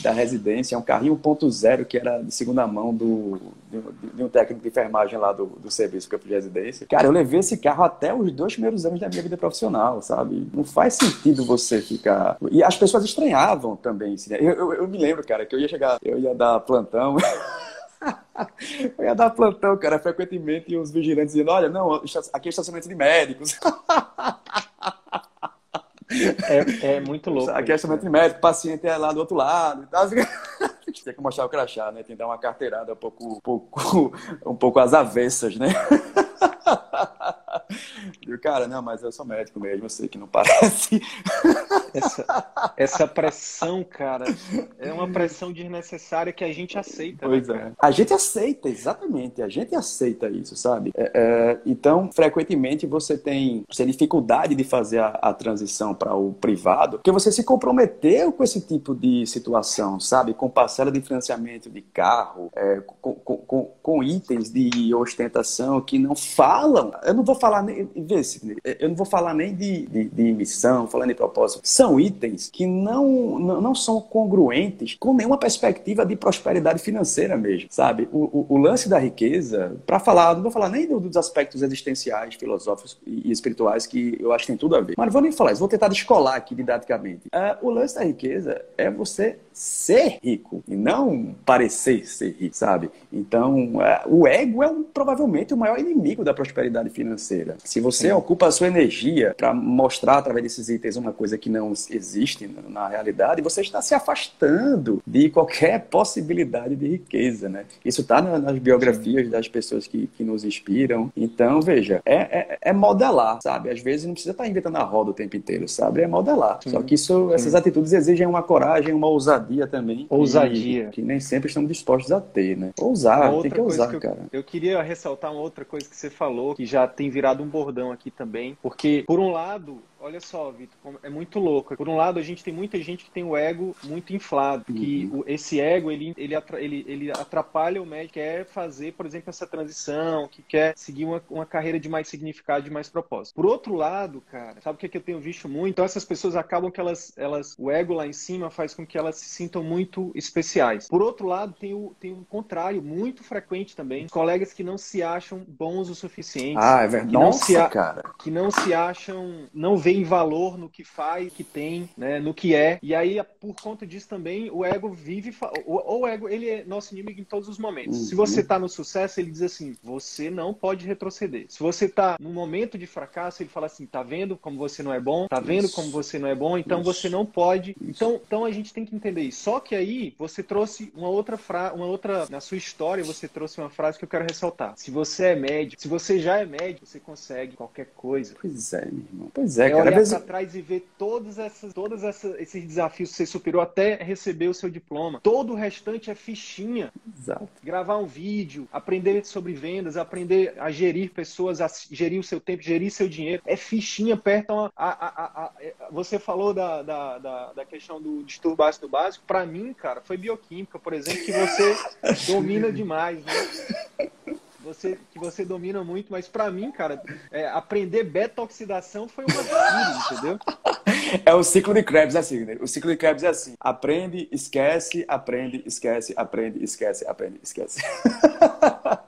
da residência, é um carrinho 1.0 que era de segunda mão do, de, de, um técnico de enfermagem lá do, do serviço que eu de residência. Cara, eu levei esse carro até os dois primeiros anos da minha vida profissional, sabe? Não faz sentido você ficar. E as pessoas estranhavam também. Assim, eu, eu, eu me lembro, cara, que eu ia chegar, eu ia dar plantão. Eu ia dar plantão, cara, frequentemente, os vigilantes dizendo, olha, não, aqui é estacionamento de médicos. É, é muito louco. A questão né? entre médico, paciente é lá do outro lado tal. Tem que mostrar o crachá, né? Tem que dar uma carteirada um pouco, um pouco, um pouco às avessas, né? E o cara, não, mas eu sou médico mesmo, eu sei que não parece. Essa, essa pressão, cara, é uma pressão desnecessária que a gente aceita. Né, pois né, é. A gente aceita, exatamente. A gente aceita isso, sabe? É, é, então, frequentemente você tem, você tem dificuldade de fazer a, a transição para o privado, porque você se comprometeu com esse tipo de situação, sabe? Com parcela de financiamento de carro, é, com, com, com, itens de ostentação que não falam. Eu não vou falar nem. Vê, eu não vou falar nem de, de, de missão, falando de propósito. São itens que não, não, são congruentes com nenhuma perspectiva de prosperidade financeira mesmo, sabe? O, o, o lance da riqueza, para falar, não vou falar nem dos aspectos existenciais, filosóficos e, e, espirituais que eu acho que tem tudo a ver. Mas não vou nem falar isso, vou tentar descolar aqui didaticamente. Uh, o lance da riqueza é você ser rico e não parecer ser rico, sabe? Então, uh, o ego é um, provavelmente o maior inimigo da prosperidade financeira. Se você Sim. ocupa a sua energia para mostrar através desses itens uma coisa que não existe na realidade, você está se afastando de qualquer possibilidade de riqueza, né? Isso está nas biografias das pessoas que, que nos inspiram. Então, veja, é, é, é, modelar, sabe? Às vezes não precisa estar tá inventando a roda o tempo inteiro, sabe? É modelar. Sim. Só que isso, essas atitudes exigem uma coragem, uma ousadia também. Ousadia. Que, que nem sempre estamos dispostos a ter, né? Ousar, tem que ousar, que eu, cara. Eu queria ressaltar uma outra coisa que você falou, que já tem virado um bordão aqui também, porque, por um lado, olha só, Vitor, é muito louco. Por um lado, a gente tem muita gente que tem o ego muito inflado, uhum. que o, esse ego, ele, ele, ele, ele atrapalha o médico que quer fazer, por exemplo, essa transição, que quer seguir uma, uma carreira de mais significado, de mais propósito. Por outro lado, cara, sabe o que, é que eu tenho visto muito? Então, essas pessoas acabam que elas, elas, o ego lá em cima faz com que elas se sintam muito especiais. Por outro lado, tem o, tem o contrário, muito frequente também, colegas que não se acham bons o suficiente. Ah, é verdade. Nossa, cara. Que não se acham, não veem tem valor no que faz, que tem, né, no que é. E aí, por conta disso também, o ego vive. O, o ego, ele é nosso inimigo em todos os momentos. Uhum. Se você está no sucesso, ele diz assim: você não pode retroceder. Se você está no momento de fracasso, ele fala assim: tá vendo como você não é bom? Tá vendo isso. como você não é bom? Então isso. você não pode. Então, então a gente tem que entender isso. Só que aí você trouxe uma outra frase, uma outra. Na sua história, você trouxe uma frase que eu quero ressaltar. Se você é médico, se você já é médico, você consegue qualquer coisa. Pois é, meu irmão. Pois é, é cara olhar para trás e ver todos, essas, todos essas, esses desafios que você superou até receber o seu diploma. Todo o restante é fichinha. Exato. Gravar um vídeo, aprender sobre vendas, aprender a gerir pessoas, a gerir o seu tempo, gerir seu dinheiro. É fichinha perto. A, a, a, a você falou da, da, da, da, questão do distúrbio básico do básico. Para mim, cara, foi bioquímica, por exemplo, que você domina demais, né? Você, que você domina muito, mas para mim, cara, é, aprender beta-oxidação foi uma vida, entendeu? É o ciclo de Krebs, assim, né? O ciclo de Krebs é assim: aprende, esquece, aprende, esquece, aprende, esquece, aprende, esquece.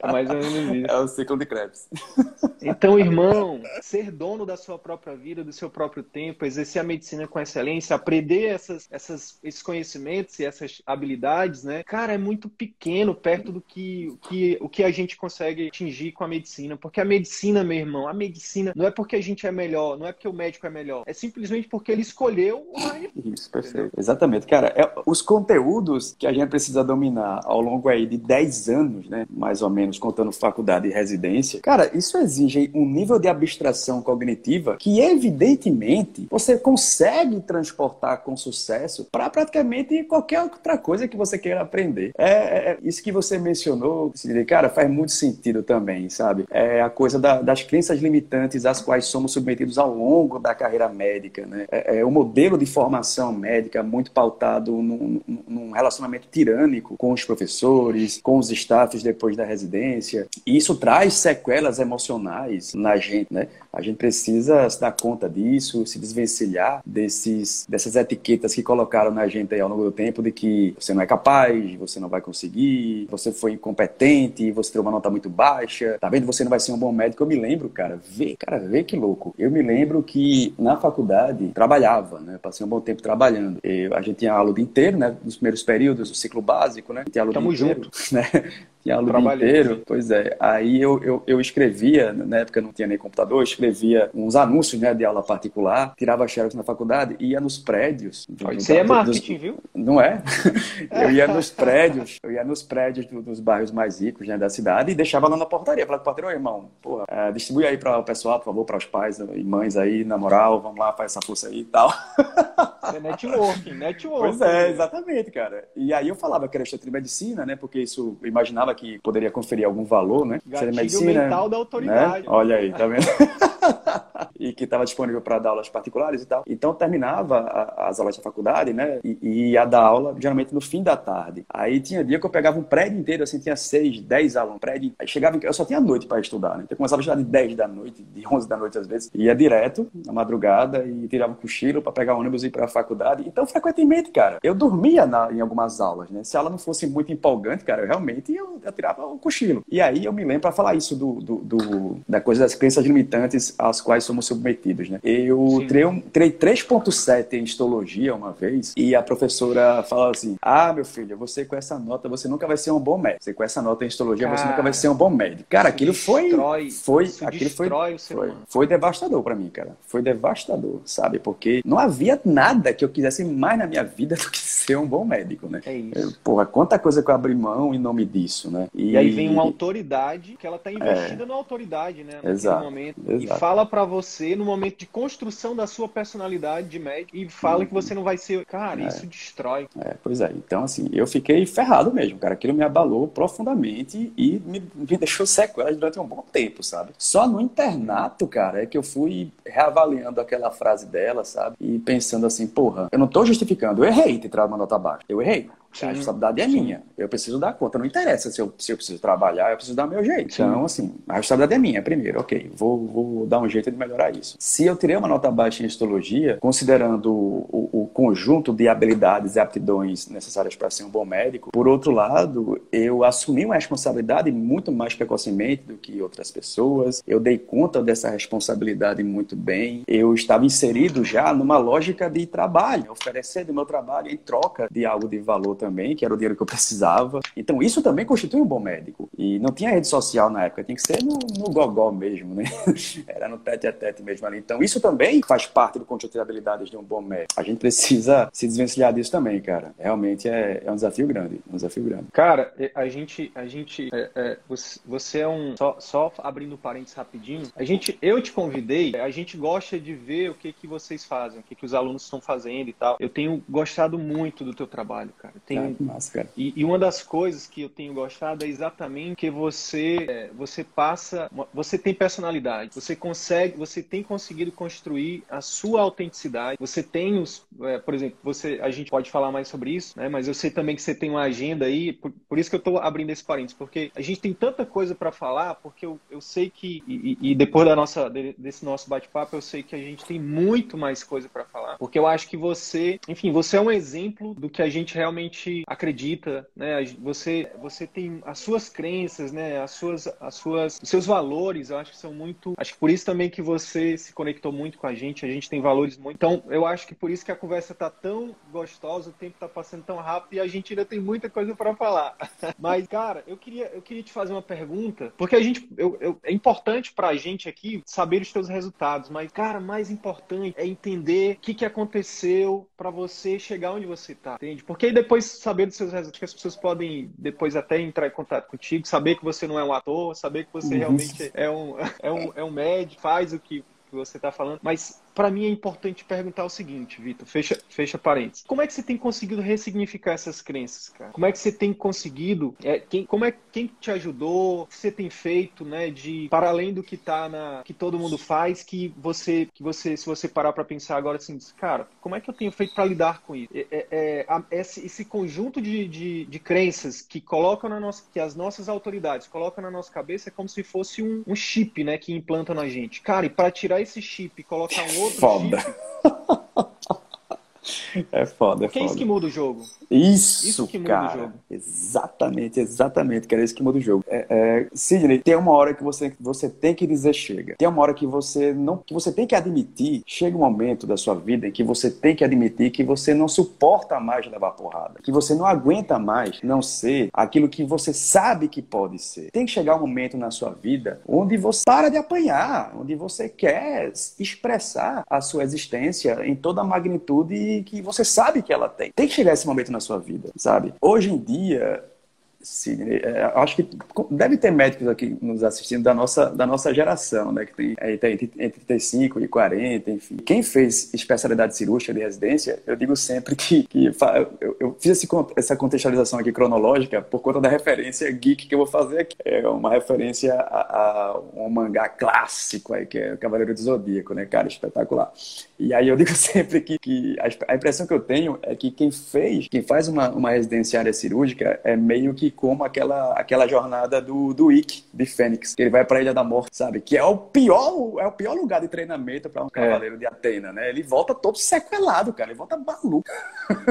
É mais ou menos isso. É o ciclo de Krebs. Então, irmão, ser dono da sua própria vida, do seu próprio tempo, exercer a medicina com excelência, aprender essas, essas, esses conhecimentos e essas habilidades, né? Cara, é muito pequeno perto do que, que, o que a gente consegue atingir com a medicina. Porque a medicina, meu irmão, a medicina não é porque a gente é melhor, não é porque o médico é melhor, é simplesmente porque ele escolheu o. Isso, perfeito. Entendeu? Exatamente. Cara, é, os conteúdos que a gente precisa dominar ao longo aí de 10 anos, né? Mais ou menos, contando faculdade e residência, cara, isso exige um nível de abstração cognitiva que, evidentemente, você consegue transportar com sucesso para praticamente qualquer outra coisa que você queira aprender. É, é, é isso que você mencionou, cara, faz muito sentido também, sabe? É a coisa da, das crenças limitantes às quais somos submetidos ao longo da carreira médica, né? É, é o modelo de formação médica muito pautado num, num relacionamento tirânico com os professores, com os staffs depois da residência. E isso traz sequelas emocionais na gente, né? A gente precisa se dar conta disso, se desvencilhar desses, dessas etiquetas que colocaram na gente aí ao longo do tempo de que você não é capaz, você não vai conseguir, você foi incompetente, você tem uma nota muito baixa, tá vendo? Você não vai ser um bom médico. Eu me lembro, cara, vê, cara, vê que louco. Eu me lembro que na faculdade trabalhava, né? Passei um bom tempo trabalhando. Eu, a gente tinha aula o dia inteiro, né? Nos primeiros períodos, o ciclo básico, né? Tinha aula Tamo inteiro, junto. né? Tinha aula dia inteiro. Pois é. Aí eu, eu, eu, escrevia, na época não tinha nem computador, eu escrevia uns anúncios né, de aula particular, tirava xerox na faculdade, ia nos prédios. Isso aí é marketing, dos, viu? Não é? eu ia nos prédios, eu ia nos prédios do, dos bairros mais ricos né, da cidade e deixava lá na portaria. Falava pro porteiro, irmão, porra, é, distribui aí para o pessoal, por favor, para os pais e mães aí, na moral, vamos lá, faz essa força aí e tal. É networking, networking. Pois é, exatamente, cara. E aí eu falava que era estudante de medicina, né? Porque isso eu imaginava que poderia conferir algum valor, né? Gatilho medicina, mental da autoridade. Né? Olha aí, tá vendo? e que estava disponível para dar aulas particulares e tal. Então terminava a, as aulas da faculdade, né? E, e ia dar aula geralmente no fim da tarde. Aí tinha dia que eu pegava um prédio inteiro, assim, tinha seis, dez alunos, prédio. Aí chegava, eu só tinha noite para estudar, né? Então eu começava a estudar de 10 da noite, de 11 da noite às vezes. Ia direto na madrugada e tirava um cochilo para pegar ônibus e ir para a faculdade. Então frequentemente, cara, eu dormia na, em algumas aulas, né? Se a aula não fosse muito empolgante, cara, eu realmente eu, eu tirava o cochilo. E aí eu me lembro para falar isso do, do, do, da coisa das crenças limitantes às quais somos submetidos, né? Eu tirei 3.7 em histologia uma vez e a professora falou assim: Ah, meu filho, você com essa nota, você nunca vai ser um bom médico. Você com essa nota em histologia, Cara, você nunca vai ser um bom médico. Cara, aquilo destrói, foi. Foi. Aquilo foi, foi, foi devastador para mim, cara. Foi devastador, sabe? Porque não havia nada que eu quisesse mais na minha vida do que ser um bom médico, né? É isso. Porra, quanta coisa que eu abri mão em nome disso, né? E, e aí vem uma autoridade que ela tá investida é, na autoridade, né? Exato. momento. Exato. E fala para você no momento de construção da sua personalidade de médico e fala uhum. que você não vai ser. Cara, é. isso destrói. É, pois é. Então, assim, eu fiquei ferrado mesmo, cara. Aquilo me abalou profundamente e me, me deixou sequelas durante um bom tempo, sabe? Só no internato, cara, é que eu fui reavaliando aquela frase dela, sabe? E pensando assim, porra, eu não tô justificando, eu errei ter tirado uma nota baixa. Eu errei. Sim, a responsabilidade é minha. Eu preciso dar conta. Não interessa se eu, se eu preciso trabalhar, eu preciso dar meu jeito. Sim. Então, assim, a responsabilidade é minha primeiro. Ok, vou, vou dar um jeito de melhorar isso. Se eu tirei uma nota baixa em histologia, considerando o, o conjunto de habilidades e aptidões necessárias para ser um bom médico, por outro lado, eu assumi uma responsabilidade muito mais precocemente do que outras pessoas. Eu dei conta dessa responsabilidade muito bem. Eu estava inserido já numa lógica de trabalho, oferecer do meu trabalho em troca de algo de valor também, que era o dinheiro que eu precisava. Então, isso também constitui um bom médico. E não tinha rede social na época, tinha que ser no, no gogó mesmo, né? Era no tete a tete mesmo ali. Então, isso também faz parte do conjunto de habilidades de um bom médico. A gente precisa se desvencilhar disso também, cara. Realmente é, é um desafio grande. Um desafio grande. Cara, a gente. A gente é, é, você é um. Só, só abrindo parênteses rapidinho, a gente, eu te convidei, a gente gosta de ver o que, que vocês fazem, o que, que os alunos estão fazendo e tal. Eu tenho gostado muito do teu trabalho, cara. Massa, e, e, uma das coisas que eu tenho gostado é exatamente que você, é, você passa, você tem personalidade, você consegue, você tem conseguido construir a sua autenticidade. Você tem os, é, por exemplo, você, a gente pode falar mais sobre isso, né? Mas eu sei também que você tem uma agenda aí, por, por isso que eu estou abrindo esse parênteses, porque a gente tem tanta coisa para falar, porque eu, eu sei que e, e depois da nossa desse nosso bate-papo, eu sei que a gente tem muito mais coisa para falar, porque eu acho que você, enfim, você é um exemplo do que a gente realmente gente acredita, né? Você, você tem as suas crenças, né? As suas, as suas, os seus valores, eu acho que são muito. Acho que por isso também que você se conectou muito com a gente. A gente tem valores muito. Então, eu acho que por isso que a conversa tá tão gostosa, o tempo tá passando tão rápido e a gente ainda tem muita coisa para falar. Mas, cara, eu queria, eu queria te fazer uma pergunta, porque a gente, eu, eu, é importante para a gente aqui saber os teus resultados. Mas, cara, mais importante é entender o que, que aconteceu para você chegar onde você tá, entende? Porque aí depois saber dos seus resultados, que as pessoas podem depois até entrar em contato contigo, saber que você não é um ator, saber que você uhum. realmente é um, é um, é um médico, faz o que você está falando, mas para mim é importante perguntar o seguinte, Vitor, fecha, fecha parênteses. Como é que você tem conseguido ressignificar essas crenças, cara? Como é que você tem conseguido, é, quem, como é quem te ajudou, o que você tem feito, né, de para além do que tá na que todo mundo faz, que você que você se você parar para pensar agora assim, cara, como é que eu tenho feito para lidar com isso? É, é, é, esse, esse, conjunto de, de, de, crenças que colocam na nossa que as nossas autoridades colocam na nossa cabeça é como se fosse um, um chip, né, que implantam na gente. Cara, e para tirar esse chip e colocar um outro Foda. É foda, é Porque foda. é isso que muda o jogo. Isso, Isso que muda cara. o jogo. Exatamente, exatamente, que era isso que muda o jogo. É, é, Sidney, tem uma hora que você, você tem que dizer chega. Tem uma hora que você não, que você tem que admitir. Chega um momento da sua vida em que você tem que admitir que você não suporta mais levar porrada, que você não aguenta mais não ser aquilo que você sabe que pode ser. Tem que chegar um momento na sua vida onde você para de apanhar, onde você quer expressar a sua existência em toda a magnitude que você sabe que ela tem. Tem que chegar esse momento na sua vida, sabe? Hoje em dia, Sidney, é, acho que deve ter médicos aqui nos assistindo da nossa, da nossa geração, né? Que tem, é, entre 35 e 40, enfim. Quem fez especialidade cirúrgica de residência, eu digo sempre que, que eu, eu, fiz esse, essa contextualização aqui cronológica por conta da referência geek que eu vou fazer aqui. É uma referência a, a um mangá clássico aí, que é Cavaleiro do Zodíaco, né? Cara, espetacular. E aí eu digo sempre que, que a, impressão que eu tenho é que quem fez, quem faz uma, uma residenciária cirúrgica é meio que como aquela, aquela jornada do, do Ikki, de Fênix, que ele vai para a Ilha da Morte, sabe? Que é o pior, é o pior lugar de treinamento para um é. cavaleiro de Atena, né? Ele volta todo sequelado, cara. Ele volta maluco.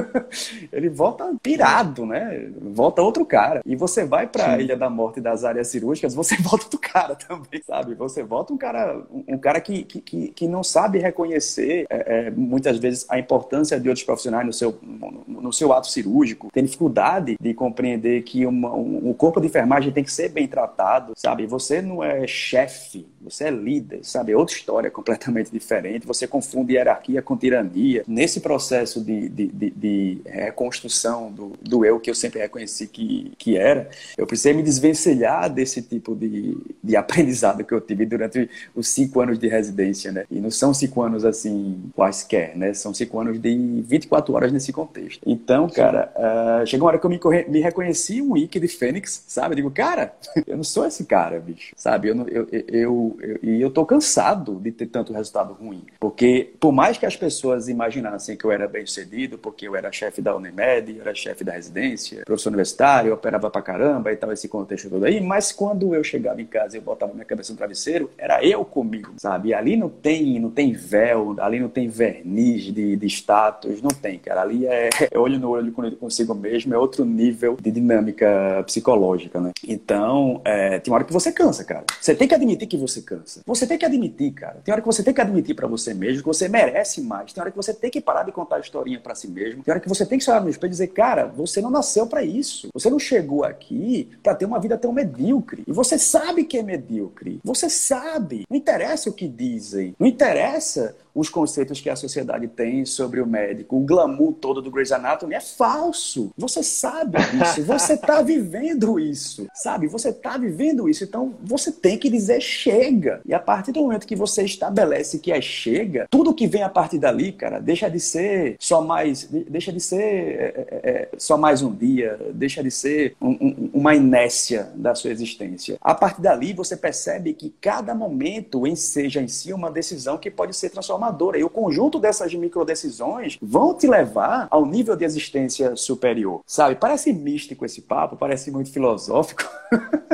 ele volta pirado, né? Volta outro cara. E você vai para a Ilha da Morte das áreas cirúrgicas, você volta outro cara também, sabe? Você volta um cara, um cara que, que, que não sabe reconhecer é, é, muitas vezes a importância de outros profissionais no seu, no, no seu ato cirúrgico, tem dificuldade de compreender que uma, um, o corpo de enfermagem tem que ser bem tratado, sabe? Você não é chefe, você é líder, sabe? É outra história completamente diferente. Você confunde hierarquia com tirania. Nesse processo de, de, de, de reconstrução do, do eu que eu sempre reconheci que, que era, eu precisei me desvencilhar desse tipo de, de aprendizado que eu tive durante os cinco anos de residência, né? E não são cinco anos assim quaisquer, né? São cinco anos de 24 horas nesse contexto. Então, cara, uh, chegou uma hora que eu me, me reconheci um Ike de Fênix, sabe? Eu digo, cara, eu não sou esse cara, bicho, sabe? Eu, eu, eu, eu, e eu tô cansado de ter tanto resultado ruim. Porque, por mais que as pessoas imaginassem que eu era bem sucedido, porque eu era chefe da Unimed, eu era chefe da residência, professor universitário, eu operava pra caramba e tal, esse contexto todo aí, mas quando eu chegava em casa e eu botava minha cabeça no travesseiro, era eu comigo, sabe? E ali não tem, não tem véu, ali não tem verniz de, de status, não tem, cara. Ali é, é olho no olho consigo mesmo, é outro nível de dinâmica psicológica, né? Então, é, tem uma hora que você cansa, cara. Você tem que admitir que você cansa. Você tem que admitir, cara. Tem hora que você tem que admitir para você mesmo que você merece mais. Tem hora que você tem que parar de contar a historinha para si mesmo. Tem hora que você tem que olhar no espelho e dizer, cara, você não nasceu para isso. Você não chegou aqui para ter uma vida tão medíocre. E você sabe que é medíocre. Você sabe. Não interessa o que dizem. Não interessa os conceitos que a sociedade tem sobre o médico. O glamour todo do Grey's Anatomy é falso. Você sabe disso. Você está vivendo isso. Sabe? Você está vivendo isso. Então, você tem que dizer chega. E a partir do momento que você estabelece que é chega, tudo que vem a partir dali, cara, deixa de ser só mais... Deixa de ser é, é, é só mais um dia. Deixa de ser um, um, uma inércia da sua existência. A partir dali, você percebe que cada momento enseja em si uma decisão que pode ser transformada transformadora. E o conjunto dessas microdecisões vão te levar ao nível de existência superior. Sabe? Parece místico esse papo, parece muito filosófico.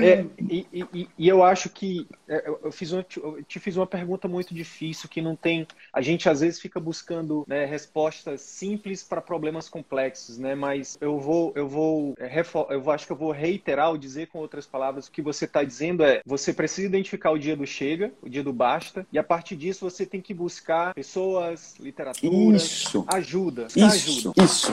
É, e, e, e, eu acho que é, eu, fiz uma, eu te fiz uma pergunta muito difícil que não tem. A gente às vezes fica buscando né, respostas simples para problemas complexos, né? Mas eu vou, eu vou, é, eu acho que eu vou reiterar ou dizer com outras palavras o que você está dizendo é: você precisa identificar o dia do chega, o dia do basta, e a partir disso você tem que buscar pessoas, literatura, isso. ajuda, isso, ajuda. Isso.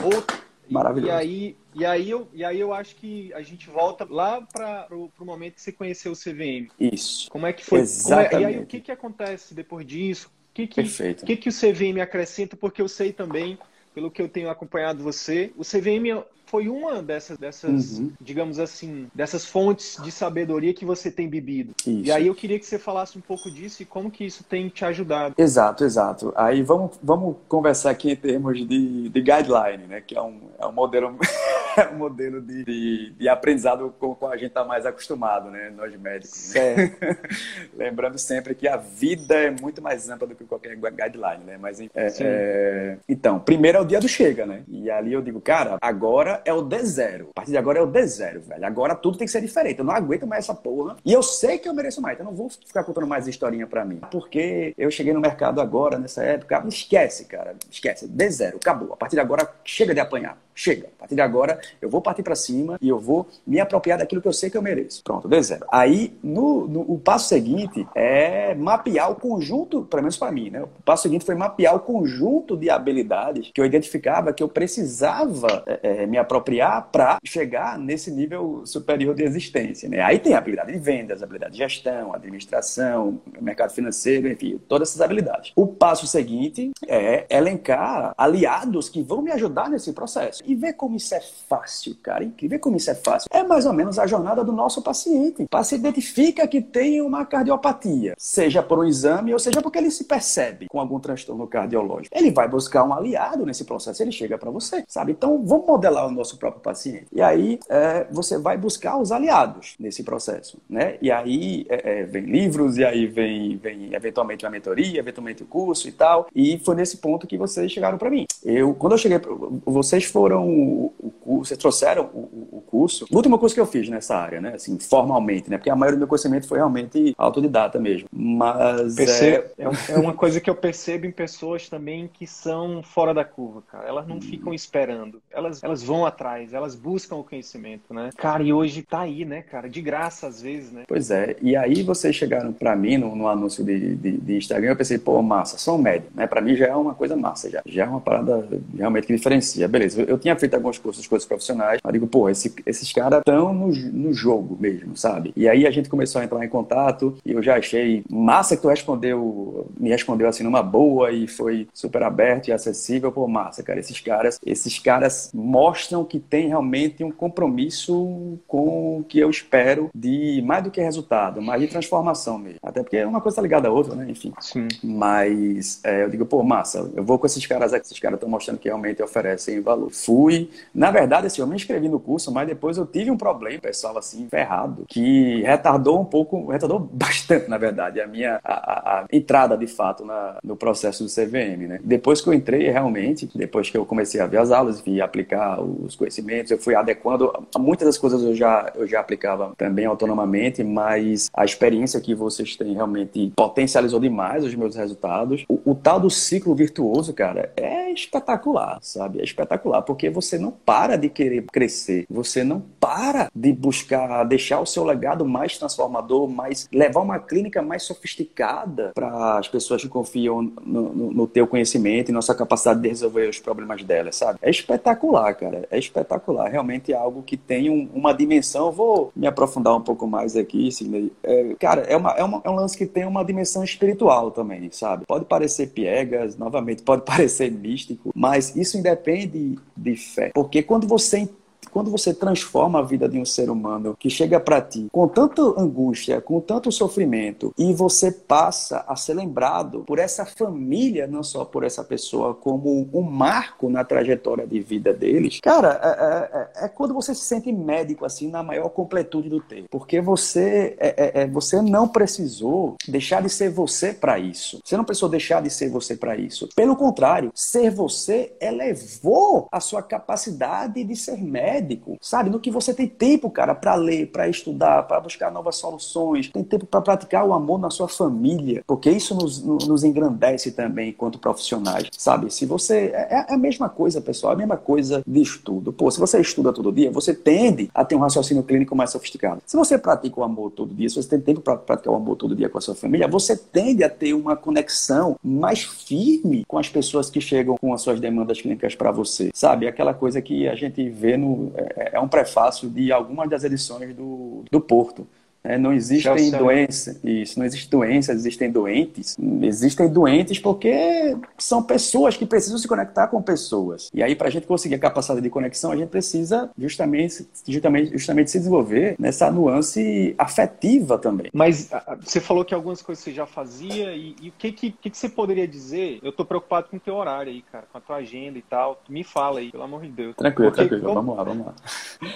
Maravilhoso. E aí, e aí, eu, e aí eu acho que a gente volta lá para o momento que você conheceu o CVM. Isso. Como é que foi? Exatamente. É, e aí o que, que acontece depois disso? O que, que, Perfeito. que, que o CVM acrescenta? Porque eu sei também, pelo que eu tenho acompanhado você, o CVM foi uma dessas, dessas uhum. digamos assim, dessas fontes de sabedoria que você tem bebido. Isso. E aí eu queria que você falasse um pouco disso e como que isso tem te ajudado. Exato, exato. Aí vamos, vamos conversar aqui em termos de, de guideline, né? Que é um, é um modelo, é um modelo de, de, de aprendizado com, com a gente está mais acostumado, né? Nós médicos. Né? Lembrando sempre que a vida é muito mais ampla do que qualquer guideline, né? Mas é, é... então, primeiro é o dia do chega, né? E ali eu digo, cara, agora é o D0. A partir de agora é o D0, velho. Agora tudo tem que ser diferente. Eu não aguento mais essa porra. E eu sei que eu mereço mais. Então eu não vou ficar contando mais historinha pra mim. Porque eu cheguei no mercado agora, nessa época. Esquece, cara. Esquece. D0. Acabou. A partir de agora, chega de apanhar chega. A partir de agora, eu vou partir para cima e eu vou me apropriar daquilo que eu sei que eu mereço. Pronto, deu zero. Aí, no, no, o passo seguinte é mapear o conjunto, pelo menos para mim, né? O passo seguinte foi mapear o conjunto de habilidades que eu identificava que eu precisava é, é me apropriar para chegar nesse nível superior de existência, né? Aí tem a habilidade de vendas, habilidade de gestão, administração, mercado financeiro, enfim, todas essas habilidades. O passo seguinte é elencar aliados que vão me ajudar nesse processo. E ver como isso é fácil, cara. E ver como isso é fácil. É mais ou menos a jornada do nosso paciente. O paciente identifica que tem uma cardiopatia, seja por um exame ou seja porque ele se percebe com algum transtorno cardiológico. Ele vai buscar um aliado nesse processo, ele chega para você, sabe? Então vamos modelar o nosso próprio paciente. E aí é, você vai buscar os aliados nesse processo, né? E aí é, é, vem livros, e aí vem, vem eventualmente uma mentoria, eventualmente o curso e tal. E foi nesse ponto que vocês chegaram para mim. Eu, quando eu cheguei, vocês foram o, o curso, vocês trouxeram o, o, curso, o último curso que eu fiz nessa área, né? Assim, formalmente, né? Porque a maioria do meu conhecimento foi realmente autodidata mesmo. Mas. Percebo, é... é uma coisa que eu percebo em pessoas também que são fora da curva, cara. Elas não hum. ficam esperando. Elas, elas vão atrás, elas buscam o conhecimento, né? Cara, e hoje tá aí, né, cara? De graça às vezes, né? Pois é. E aí vocês chegaram para mim no, no anúncio de, de, de, Instagram, eu pensei, pô, massa, sou um médico, né? Para mim já é uma coisa massa, já. Já é uma parada realmente que diferencia. Beleza, eu, eu tinha feito alguns cursos coisas profissionais, eu digo, pô, esse, esses caras estão no, no jogo mesmo, sabe? E aí a gente começou a entrar em contato e eu já achei massa que tu respondeu, me respondeu assim numa boa e foi super aberto e acessível. Pô, massa, cara, esses caras, esses caras mostram que tem realmente um compromisso com o que eu espero de mais do que resultado, mais de transformação mesmo. Até porque uma coisa tá ligada à outra, né? Enfim. Sim. Mas é, eu digo, pô, massa, eu vou com esses caras aqui, esses caras estão mostrando que realmente oferecem valor. Fui, na verdade, assim, eu me inscrevi no curso, mas depois eu tive um problema, pessoal, assim, ferrado, que retardou um pouco, retardou bastante, na verdade, a minha a, a, a entrada, de fato, na, no processo do CVM, né? Depois que eu entrei, realmente, depois que eu comecei a ver as aulas e aplicar os conhecimentos, eu fui adequando, muitas das coisas eu já, eu já aplicava também autonomamente, mas a experiência que vocês têm realmente potencializou demais os meus resultados. O, o tal do ciclo virtuoso, cara, é espetacular, sabe? É espetacular, porque você não para de querer crescer, você não para de buscar deixar o seu legado mais transformador, mais levar uma clínica mais sofisticada para as pessoas que confiam no, no, no, teu conhecimento e nossa capacidade de resolver os problemas delas, sabe? É espetacular, cara, é espetacular. Realmente é algo que tem um, uma dimensão. Vou me aprofundar um pouco mais aqui, Sidney. É, cara, é, uma, é, uma, é um lance que tem uma dimensão espiritual também, sabe? Pode parecer piegas, novamente, pode parecer místico, mas isso independe de fé. Porque quando você quando você transforma a vida de um ser humano que chega para ti com tanta angústia, com tanto sofrimento, e você passa a ser lembrado por essa família, não só por essa pessoa, como um marco na trajetória de vida deles, cara, é, é, é, é quando você se sente médico, assim, na maior completude do tempo. Porque você, é, é, é você não precisou deixar de ser você para isso. Você não precisou deixar de ser você para isso. Pelo contrário, ser você elevou a sua capacidade de ser médico médico, sabe? No que você tem tempo, cara, para ler, para estudar, para buscar novas soluções, tem tempo para praticar o amor na sua família, porque isso nos, nos engrandece também enquanto profissionais, sabe? Se você. É, é a mesma coisa, pessoal, é a mesma coisa de estudo. Pô, se você estuda todo dia, você tende a ter um raciocínio clínico mais sofisticado. Se você pratica o amor todo dia, se você tem tempo para praticar o amor todo dia com a sua família, você tende a ter uma conexão mais firme com as pessoas que chegam com as suas demandas clínicas para você, sabe? Aquela coisa que a gente vê no, é, é um prefácio de algumas das edições do, do Porto. É, não existem doenças, isso, não existem doenças, existem doentes. Existem doentes porque são pessoas que precisam se conectar com pessoas. E aí, para a gente conseguir a capacidade de conexão, a gente precisa justamente, justamente, justamente se desenvolver nessa nuance afetiva também. Mas você falou que algumas coisas você já fazia, e, e o que, que, que, você poderia dizer? Eu estou preocupado com o teu horário aí, cara, com a tua agenda e tal. Me fala aí, pelo amor de Deus. Tranquilo, porque, tranquilo. Como... Vamos lá, vamos lá.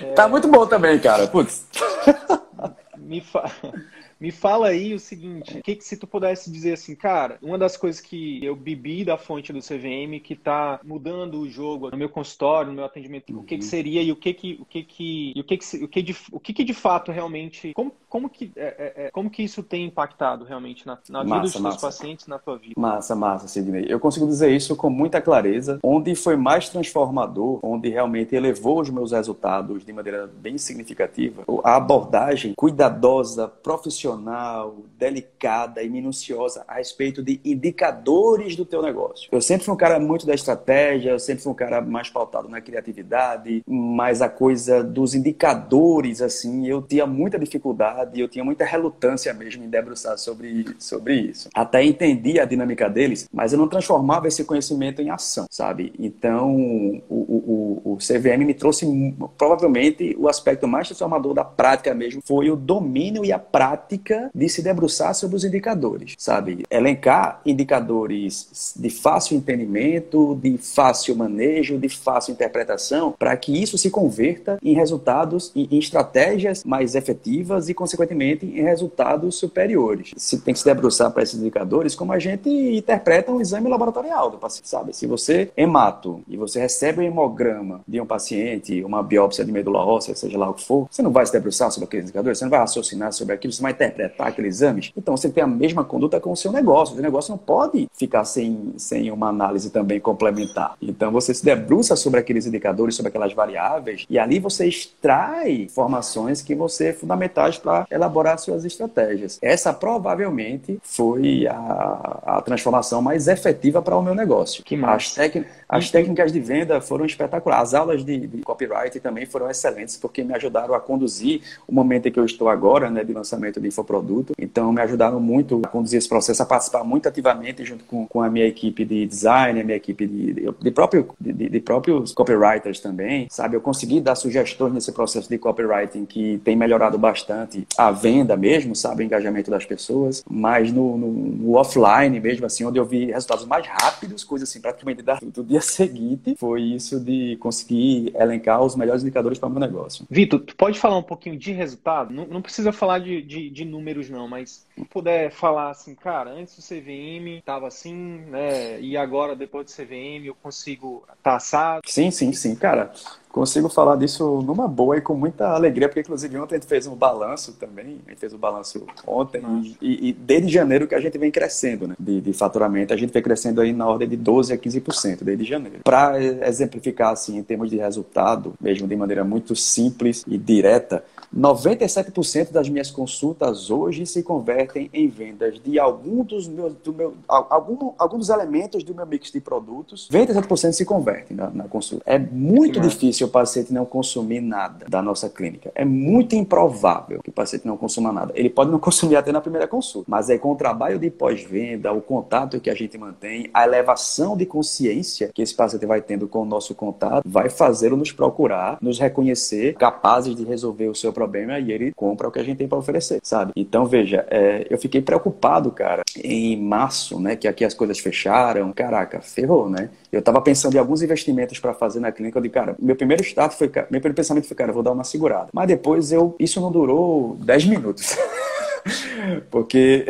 É... Tá muito bom também, cara. Putz. me, fa... Me fala aí o seguinte, o que, que se tu pudesse dizer assim, cara, uma das coisas que eu bebi da fonte do CVM que tá mudando o jogo no meu consultório, no meu atendimento, uhum. o que, que uhum. seria e o que que o que que o que que o que de, o que, que de fato realmente como como que é, é, é, como que isso tem impactado realmente na, na vida dos seus pacientes, na tua vida? Massa, massa, Sidney. Eu consigo dizer isso com muita clareza. Onde foi mais transformador, onde realmente elevou os meus resultados de maneira bem significativa, a abordagem cuidadosa, profissional, delicada e minuciosa a respeito de indicadores do teu negócio. Eu sempre fui um cara muito da estratégia, eu sempre fui um cara mais pautado na criatividade, mas a coisa dos indicadores, assim, eu tinha muita dificuldade, eu tinha muita relutância mesmo em debruçar sobre, sobre isso. Até entendi a dinâmica deles, mas eu não transformava esse conhecimento em ação, sabe? Então, o, o, o CVM me trouxe provavelmente o aspecto mais transformador da prática mesmo foi o domínio e a prática de se debruçar sobre os indicadores, sabe? Elencar indicadores de fácil entendimento, de fácil manejo, de fácil interpretação, para que isso se converta em resultados e em estratégias mais efetivas e, consequentemente, em resultados superiores. Se tem que se debruçar para esses indicadores como a gente interpreta um exame laboratorial do paciente, sabe? Se você hemato e você recebe um hemograma de um paciente, uma biópsia de medula óssea, seja lá o que for, você não vai se debruçar sobre aqueles indicadores, você não vai raciocinar sobre aquilo, você vai interpretar aqueles exames. Então você tem a mesma conduta com o seu negócio. O seu negócio não pode ficar sem, sem uma análise também complementar. Então você se debruça sobre aqueles indicadores, sobre aquelas variáveis, e ali você extrai informações que vão ser fundamentais para elaborar suas estratégias. Essa provavelmente foi a, a transformação mais efetiva para o meu negócio. Que As, as técnicas de venda foram espetaculares. As aulas de, de copyright também foram excelentes, porque me ajudaram a conduzir o momento em que eu estou agora, né, de lançamento de infoproduto. Então, me ajudaram muito a conduzir esse processo, a participar muito ativamente junto com, com a minha equipe de design, a minha equipe de, de, de próprio, de, de, próprios copywriters também, sabe? Eu consegui dar sugestões nesse processo de copywriting que tem melhorado bastante a venda mesmo, sabe? O engajamento das pessoas, mas no, no, no offline mesmo, assim, onde eu vi resultados mais rápidos, coisas assim, praticamente do dia seguinte, foi isso de conseguir elencar os melhores indicadores para o meu negócio. Vitor, tu pode falar um pouquinho de resultado? Não, não precisa falar de, de, de, números, não, mas puder falar assim, cara, antes do CVM estava assim, né? E agora, depois do CVM, eu consigo taçar? Sim, sim, sim. Cara, consigo falar disso numa boa e com muita alegria, porque inclusive ontem a gente fez um balanço também, a gente fez o um balanço ontem, e, e, desde janeiro que a gente vem crescendo, né, de, de, faturamento, a gente vem crescendo aí na ordem de 12 a 15% desde janeiro. Para exemplificar assim, em termos de resultado, mesmo de maneira muito simples e direta, 97% das minhas consultas hoje se convertem em vendas de algum dos meus, do meu, algum, alguns dos elementos do meu mix de produtos. 27% se convertem na, na consulta. É muito difícil o paciente não consumir nada da nossa clínica. É muito improvável que o paciente não consuma nada. Ele pode não consumir até na primeira consulta, mas aí com o trabalho de pós-venda, o contato que a gente mantém, a elevação de consciência que esse paciente vai tendo com o nosso contato, vai fazê-lo nos procurar, nos reconhecer capazes de resolver o seu problema e ele compra o que a gente tem para oferecer, sabe? Então, veja, é, eu fiquei preocupado, cara, em março, né, que aqui as coisas fecharam, caraca, ferrou, né? Eu tava pensando em alguns investimentos para fazer na clínica, eu disse, cara, meu primeiro estado foi, meu primeiro pensamento foi, cara, vou dar uma segurada. Mas depois eu, isso não durou 10 minutos. Porque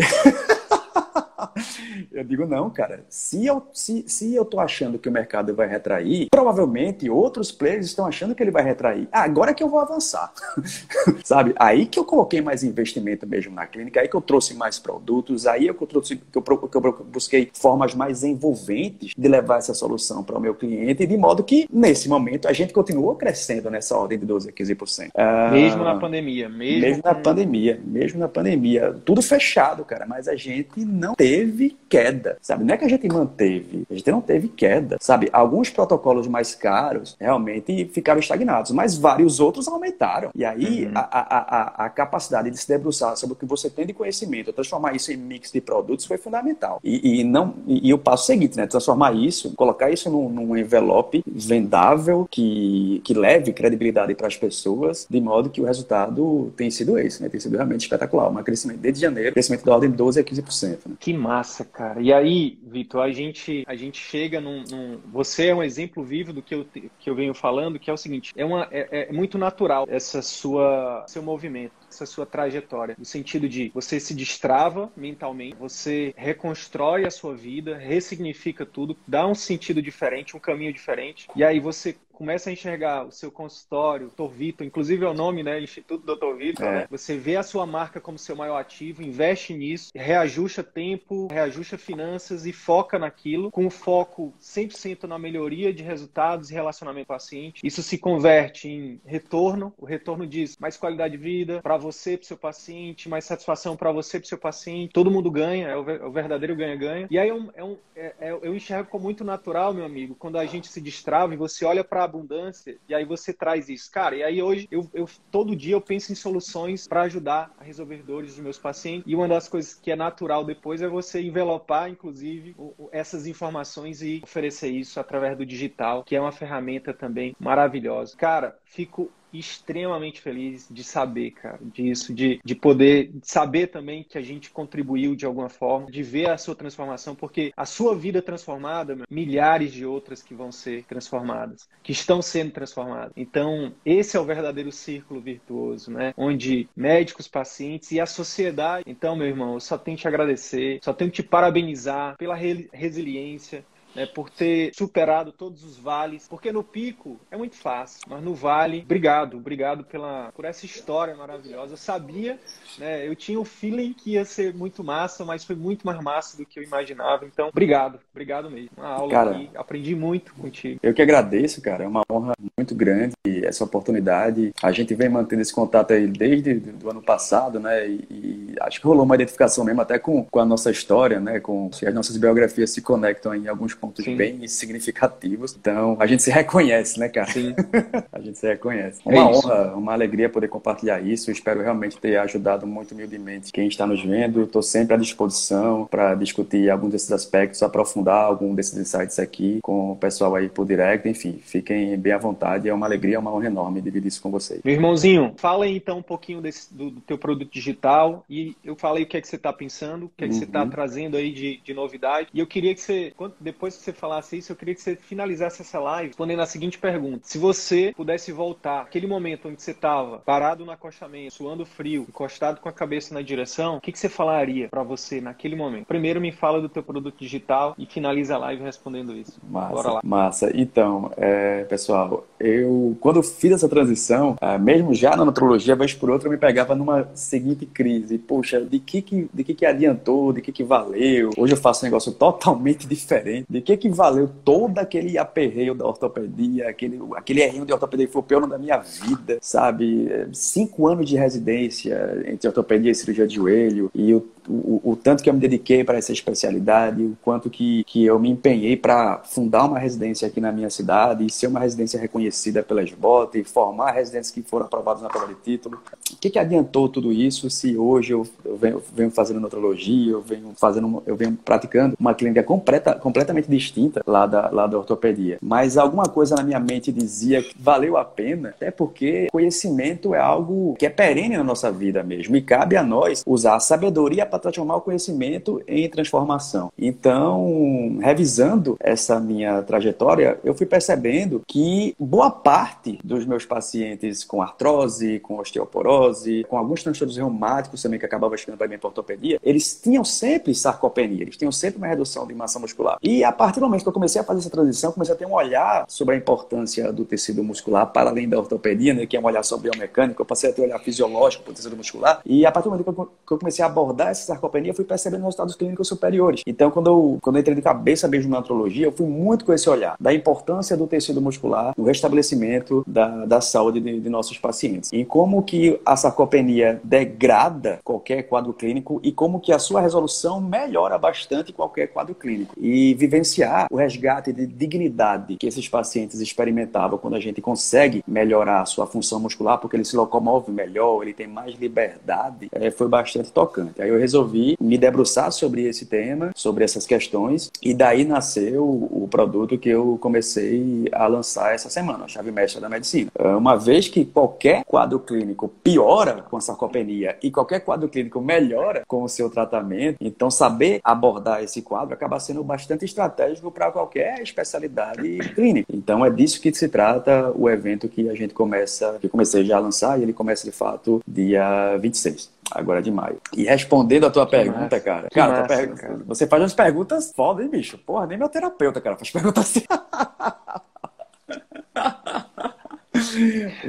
eu digo, não, cara. Se eu, se, se eu tô achando que o mercado vai retrair, provavelmente outros players estão achando que ele vai retrair. Ah, agora é que eu vou avançar. Sabe? Aí que eu coloquei mais investimento mesmo na clínica, aí que eu trouxe mais produtos, aí é eu, trouxe, que eu, que eu busquei formas mais envolventes de levar essa solução para o meu cliente, de modo que, nesse momento, a gente continuou crescendo nessa ordem de 12% a 15%. Ah, mesmo na pandemia. Mesmo, mesmo na pandemia. Mesmo na pandemia. Tudo fechado, cara, mas a gente não teve queda, sabe? Não é que a gente manteve, a gente não teve queda, sabe? Alguns protocolos mais caros realmente ficaram estagnados, mas vários outros aumentaram. E aí uhum. a, a, a, a, capacidade de se debruçar sobre o que você tem de conhecimento, transformar isso em mix de produtos foi fundamental. E, e não e, e, o passo seguinte, né? Transformar isso, colocar isso num, num envelope vendável que, que leve credibilidade para as pessoas, de modo que o resultado tem sido esse, né? Tem sido realmente espetacular. Um crescimento desde janeiro, crescimento da ordem de 12 a 15%. Né? Que massa, cara. E aí, Vitor, a gente, a gente chega num, num, Você é um exemplo vivo do que eu, que eu venho falando, que é o seguinte: é, uma, é, é muito natural essa sua seu movimento essa sua trajetória, no sentido de você se destrava mentalmente, você reconstrói a sua vida, ressignifica tudo, dá um sentido diferente, um caminho diferente, e aí você começa a enxergar o seu consultório, Dr. Vitor, inclusive é o nome, né? Instituto Dr. Vitor, é. né? Você vê a sua marca como seu maior ativo, investe nisso, reajusta tempo, reajusta finanças e foca naquilo, com foco 100% na melhoria de resultados e relacionamento paciente. Isso se converte em retorno, o retorno diz mais qualidade de vida para você, para seu paciente, mais satisfação para você, para seu paciente. Todo mundo ganha, é o, é o verdadeiro ganha-ganha. E aí é um, é um, é, é eu enxergo como muito natural, meu amigo, quando a gente se destrava e você olha para abundância, e aí você traz isso. Cara, e aí hoje, eu, eu todo dia eu penso em soluções para ajudar a resolver dores dos meus pacientes. E uma das coisas que é natural depois é você envelopar, inclusive, essas informações e oferecer isso através do digital, que é uma ferramenta também maravilhosa. Cara, fico extremamente feliz de saber, cara, disso, de, de poder saber também que a gente contribuiu de alguma forma, de ver a sua transformação, porque a sua vida transformada, meu, milhares de outras que vão ser transformadas, que estão sendo transformadas. Então, esse é o verdadeiro círculo virtuoso, né? Onde médicos, pacientes e a sociedade. Então, meu irmão, eu só tenho que te agradecer, só tenho que te parabenizar pela re resiliência, né, por ter superado todos os vales, porque no pico é muito fácil, mas no vale, obrigado, obrigado pela, por essa história maravilhosa. Eu sabia, né, eu tinha o feeling que ia ser muito massa, mas foi muito mais massa do que eu imaginava. Então, obrigado, obrigado mesmo. Uma aula cara, aqui, aprendi muito contigo. Eu que agradeço, cara, é uma honra muito grande essa oportunidade. A gente vem mantendo esse contato aí desde do ano passado, né, e, e acho que rolou uma identificação mesmo até com, com a nossa história, né, com as nossas biografias se conectam em alguns pontos Sim. bem significativos. Então, a gente se reconhece, né, cara? Sim. a gente se reconhece. É uma honra, uma alegria poder compartilhar isso. Eu espero realmente ter ajudado muito humildemente quem está nos vendo. Estou sempre à disposição para discutir algum desses aspectos, aprofundar algum desses insights aqui com o pessoal aí por direct. Enfim, fiquem bem à vontade. É uma alegria, uma honra enorme dividir isso com vocês. Meu irmãozinho, fala aí então um pouquinho desse, do, do teu produto digital e eu falei o que é que você está pensando, o que é que uhum. você está trazendo aí de, de novidade. E eu queria que você, depois que você falasse isso, eu queria que você finalizasse essa live respondendo a seguinte pergunta. Se você pudesse voltar aquele momento onde você estava parado no acostamento, suando frio, encostado com a cabeça na direção, o que, que você falaria para você naquele momento? Primeiro me fala do teu produto digital e finaliza a live respondendo isso. Massa, Bora lá. Massa. Então, é, pessoal, eu quando fiz essa transição, é, mesmo já na nutrologia, vez por outra, eu me pegava numa seguinte crise. Poxa, de que que, de que, que adiantou? De que que valeu? Hoje eu faço um negócio totalmente diferente. De que que valeu todo aquele aperreio da ortopedia, aquele, aquele errinho de ortopedia que foi o pior da minha vida, sabe? Cinco anos de residência entre ortopedia e cirurgia de joelho, e o, o, o tanto que eu me dediquei para essa especialidade, o quanto que, que eu me empenhei para fundar uma residência aqui na minha cidade e ser uma residência reconhecida pela SBOT e formar residências que foram aprovadas na prova de título. O que, que adiantou tudo isso se hoje eu, eu venho, venho, fazendo nutrologia, eu venho fazendo, eu venho praticando uma clínica completa, completamente distinta lá da, lá da ortopedia. Mas alguma coisa na minha mente dizia que valeu a pena, até porque conhecimento é algo que é perene na nossa vida mesmo. E cabe a nós usar a sabedoria para transformar o conhecimento em transformação. Então, revisando essa minha trajetória, eu fui percebendo que boa parte dos meus pacientes com artrose, com osteoporose, com alguns transtornos reumáticos também que acabavam chegando para mim ortopedia, eles tinham sempre sarcopenia, eles tinham sempre uma redução de massa muscular. E a partir do momento que eu comecei a fazer essa transição, comecei a ter um olhar sobre a importância do tecido muscular para além da ortopedia, né, que é um olhar sobre biomecânico, eu passei a ter um olhar fisiológico para o tecido muscular. E a partir do momento que eu comecei a abordar essa sarcopenia, eu fui percebendo resultados clínicos superiores. Então, quando eu, quando eu entrei de cabeça mesmo na antrologia, eu fui muito com esse olhar da importância do tecido muscular no restabelecimento da, da saúde de, de nossos pacientes. E como que a sarcopenia degrada qualquer quadro clínico e como que a sua resolução melhora bastante qualquer quadro clínico. E vivenciar o resgate de dignidade que esses pacientes experimentavam quando a gente consegue melhorar a sua função muscular, porque ele se locomove melhor, ele tem mais liberdade, é, foi bastante tocante. Aí eu resolvi me debruçar sobre esse tema, sobre essas questões, e daí nasceu o produto que eu comecei a lançar essa semana, a chave mestra da medicina. É, uma vez que qualquer quadro clínico piora com a sarcopenia e qualquer quadro clínico melhora com o seu tratamento, então saber abordar esse quadro acaba sendo bastante estratégico para qualquer especialidade clínica. Então é disso que se trata o evento que a gente começa, que comecei já a lançar e ele começa de fato dia 26 agora de maio. E respondendo a tua que pergunta, massa. cara. Que cara, massa, cara, você faz umas perguntas foda, hein, bicho? Porra, nem meu terapeuta, cara, faz perguntas assim.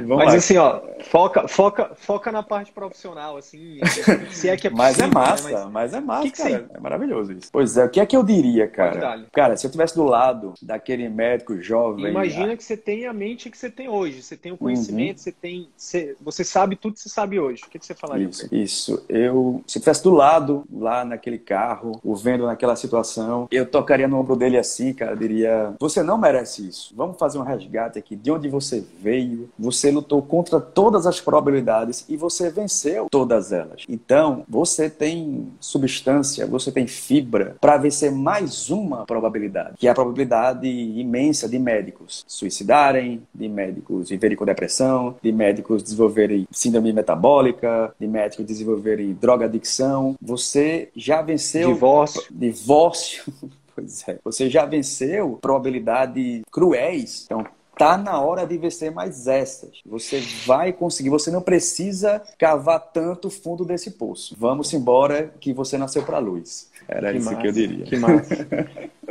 Mas lá. assim, ó, foca, foca, foca na parte profissional, assim, se é que é possível. Mas é né? massa, né? mas... mas... é massa, que que cara. É maravilhoso isso. Pois é, o que é que eu diria, cara? Cara, se eu estivesse do lado daquele médico jovem... Imagina que você tem a mente que você tem hoje, você tem o conhecimento, uhum. você tem... Você, você sabe tudo que você sabe hoje. O que, que você falaria? Isso, isso. Eu, se eu estivesse do lado, lá naquele carro, o vendo naquela situação, eu tocaria no ombro dele assim, cara, diria, você não merece isso. Vamos fazer um resgate aqui de onde você veio, você lutou contra todas as probabilidades e você venceu todas elas. Então, você tem substância, você tem fibra para vencer mais uma probabilidade, que é a probabilidade imensa de médicos suicidarem, de médicos viverem com depressão, de médicos desenvolverem síndrome metabólica, de médicos desenvolverem droga adicção. Você já venceu divórcio. Divórcio. Pois é. Você já venceu probabilidades cruéis. Então, tá na hora de vencer mais essas. Você vai conseguir, você não precisa cavar tanto fundo desse poço. Vamos embora que você nasceu para luz. Era que isso massa, que eu diria. Que massa.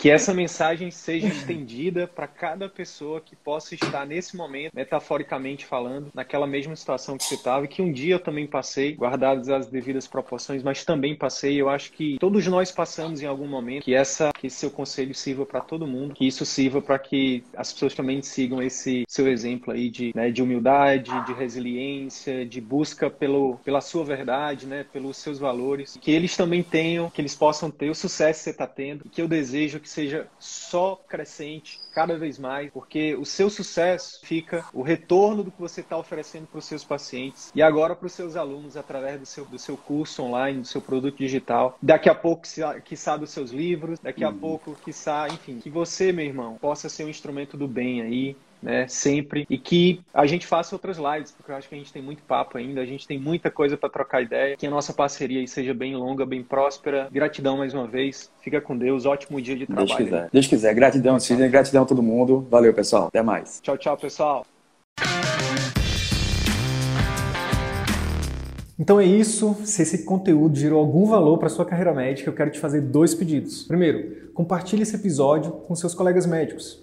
que essa mensagem seja estendida para cada pessoa que possa estar nesse momento, metaforicamente falando, naquela mesma situação que você estava, e que um dia eu também passei, guardadas as devidas proporções, mas também passei. Eu acho que todos nós passamos em algum momento, que essa, que esse seu conselho sirva para todo mundo, que isso sirva para que as pessoas também sigam esse seu exemplo aí de, né, de humildade, de resiliência, de busca pelo, pela sua verdade, né, pelos seus valores, que eles também tenham, que eles possam ter o sucesso que você está tendo, que eu desejo que seja só crescente cada vez mais, porque o seu sucesso fica o retorno do que você está oferecendo para os seus pacientes e agora para os seus alunos através do seu, do seu curso online, do seu produto digital. Daqui a pouco, que sabe os seus livros, daqui a uhum. pouco, que enfim, que você, meu irmão, possa ser um instrumento do bem aí, né, sempre, e que a gente faça outras lives, porque eu acho que a gente tem muito papo ainda, a gente tem muita coisa para trocar ideia, que a nossa parceria aí seja bem longa, bem próspera. Gratidão mais uma vez, fica com Deus, ótimo dia de trabalho. Deus quiser, Deus quiser. Gratidão, Sidney, gratidão a todo mundo. Valeu, pessoal. Até mais. Tchau, tchau, pessoal. Então é isso. Se esse conteúdo gerou algum valor para sua carreira médica, eu quero te fazer dois pedidos. Primeiro, compartilhe esse episódio com seus colegas médicos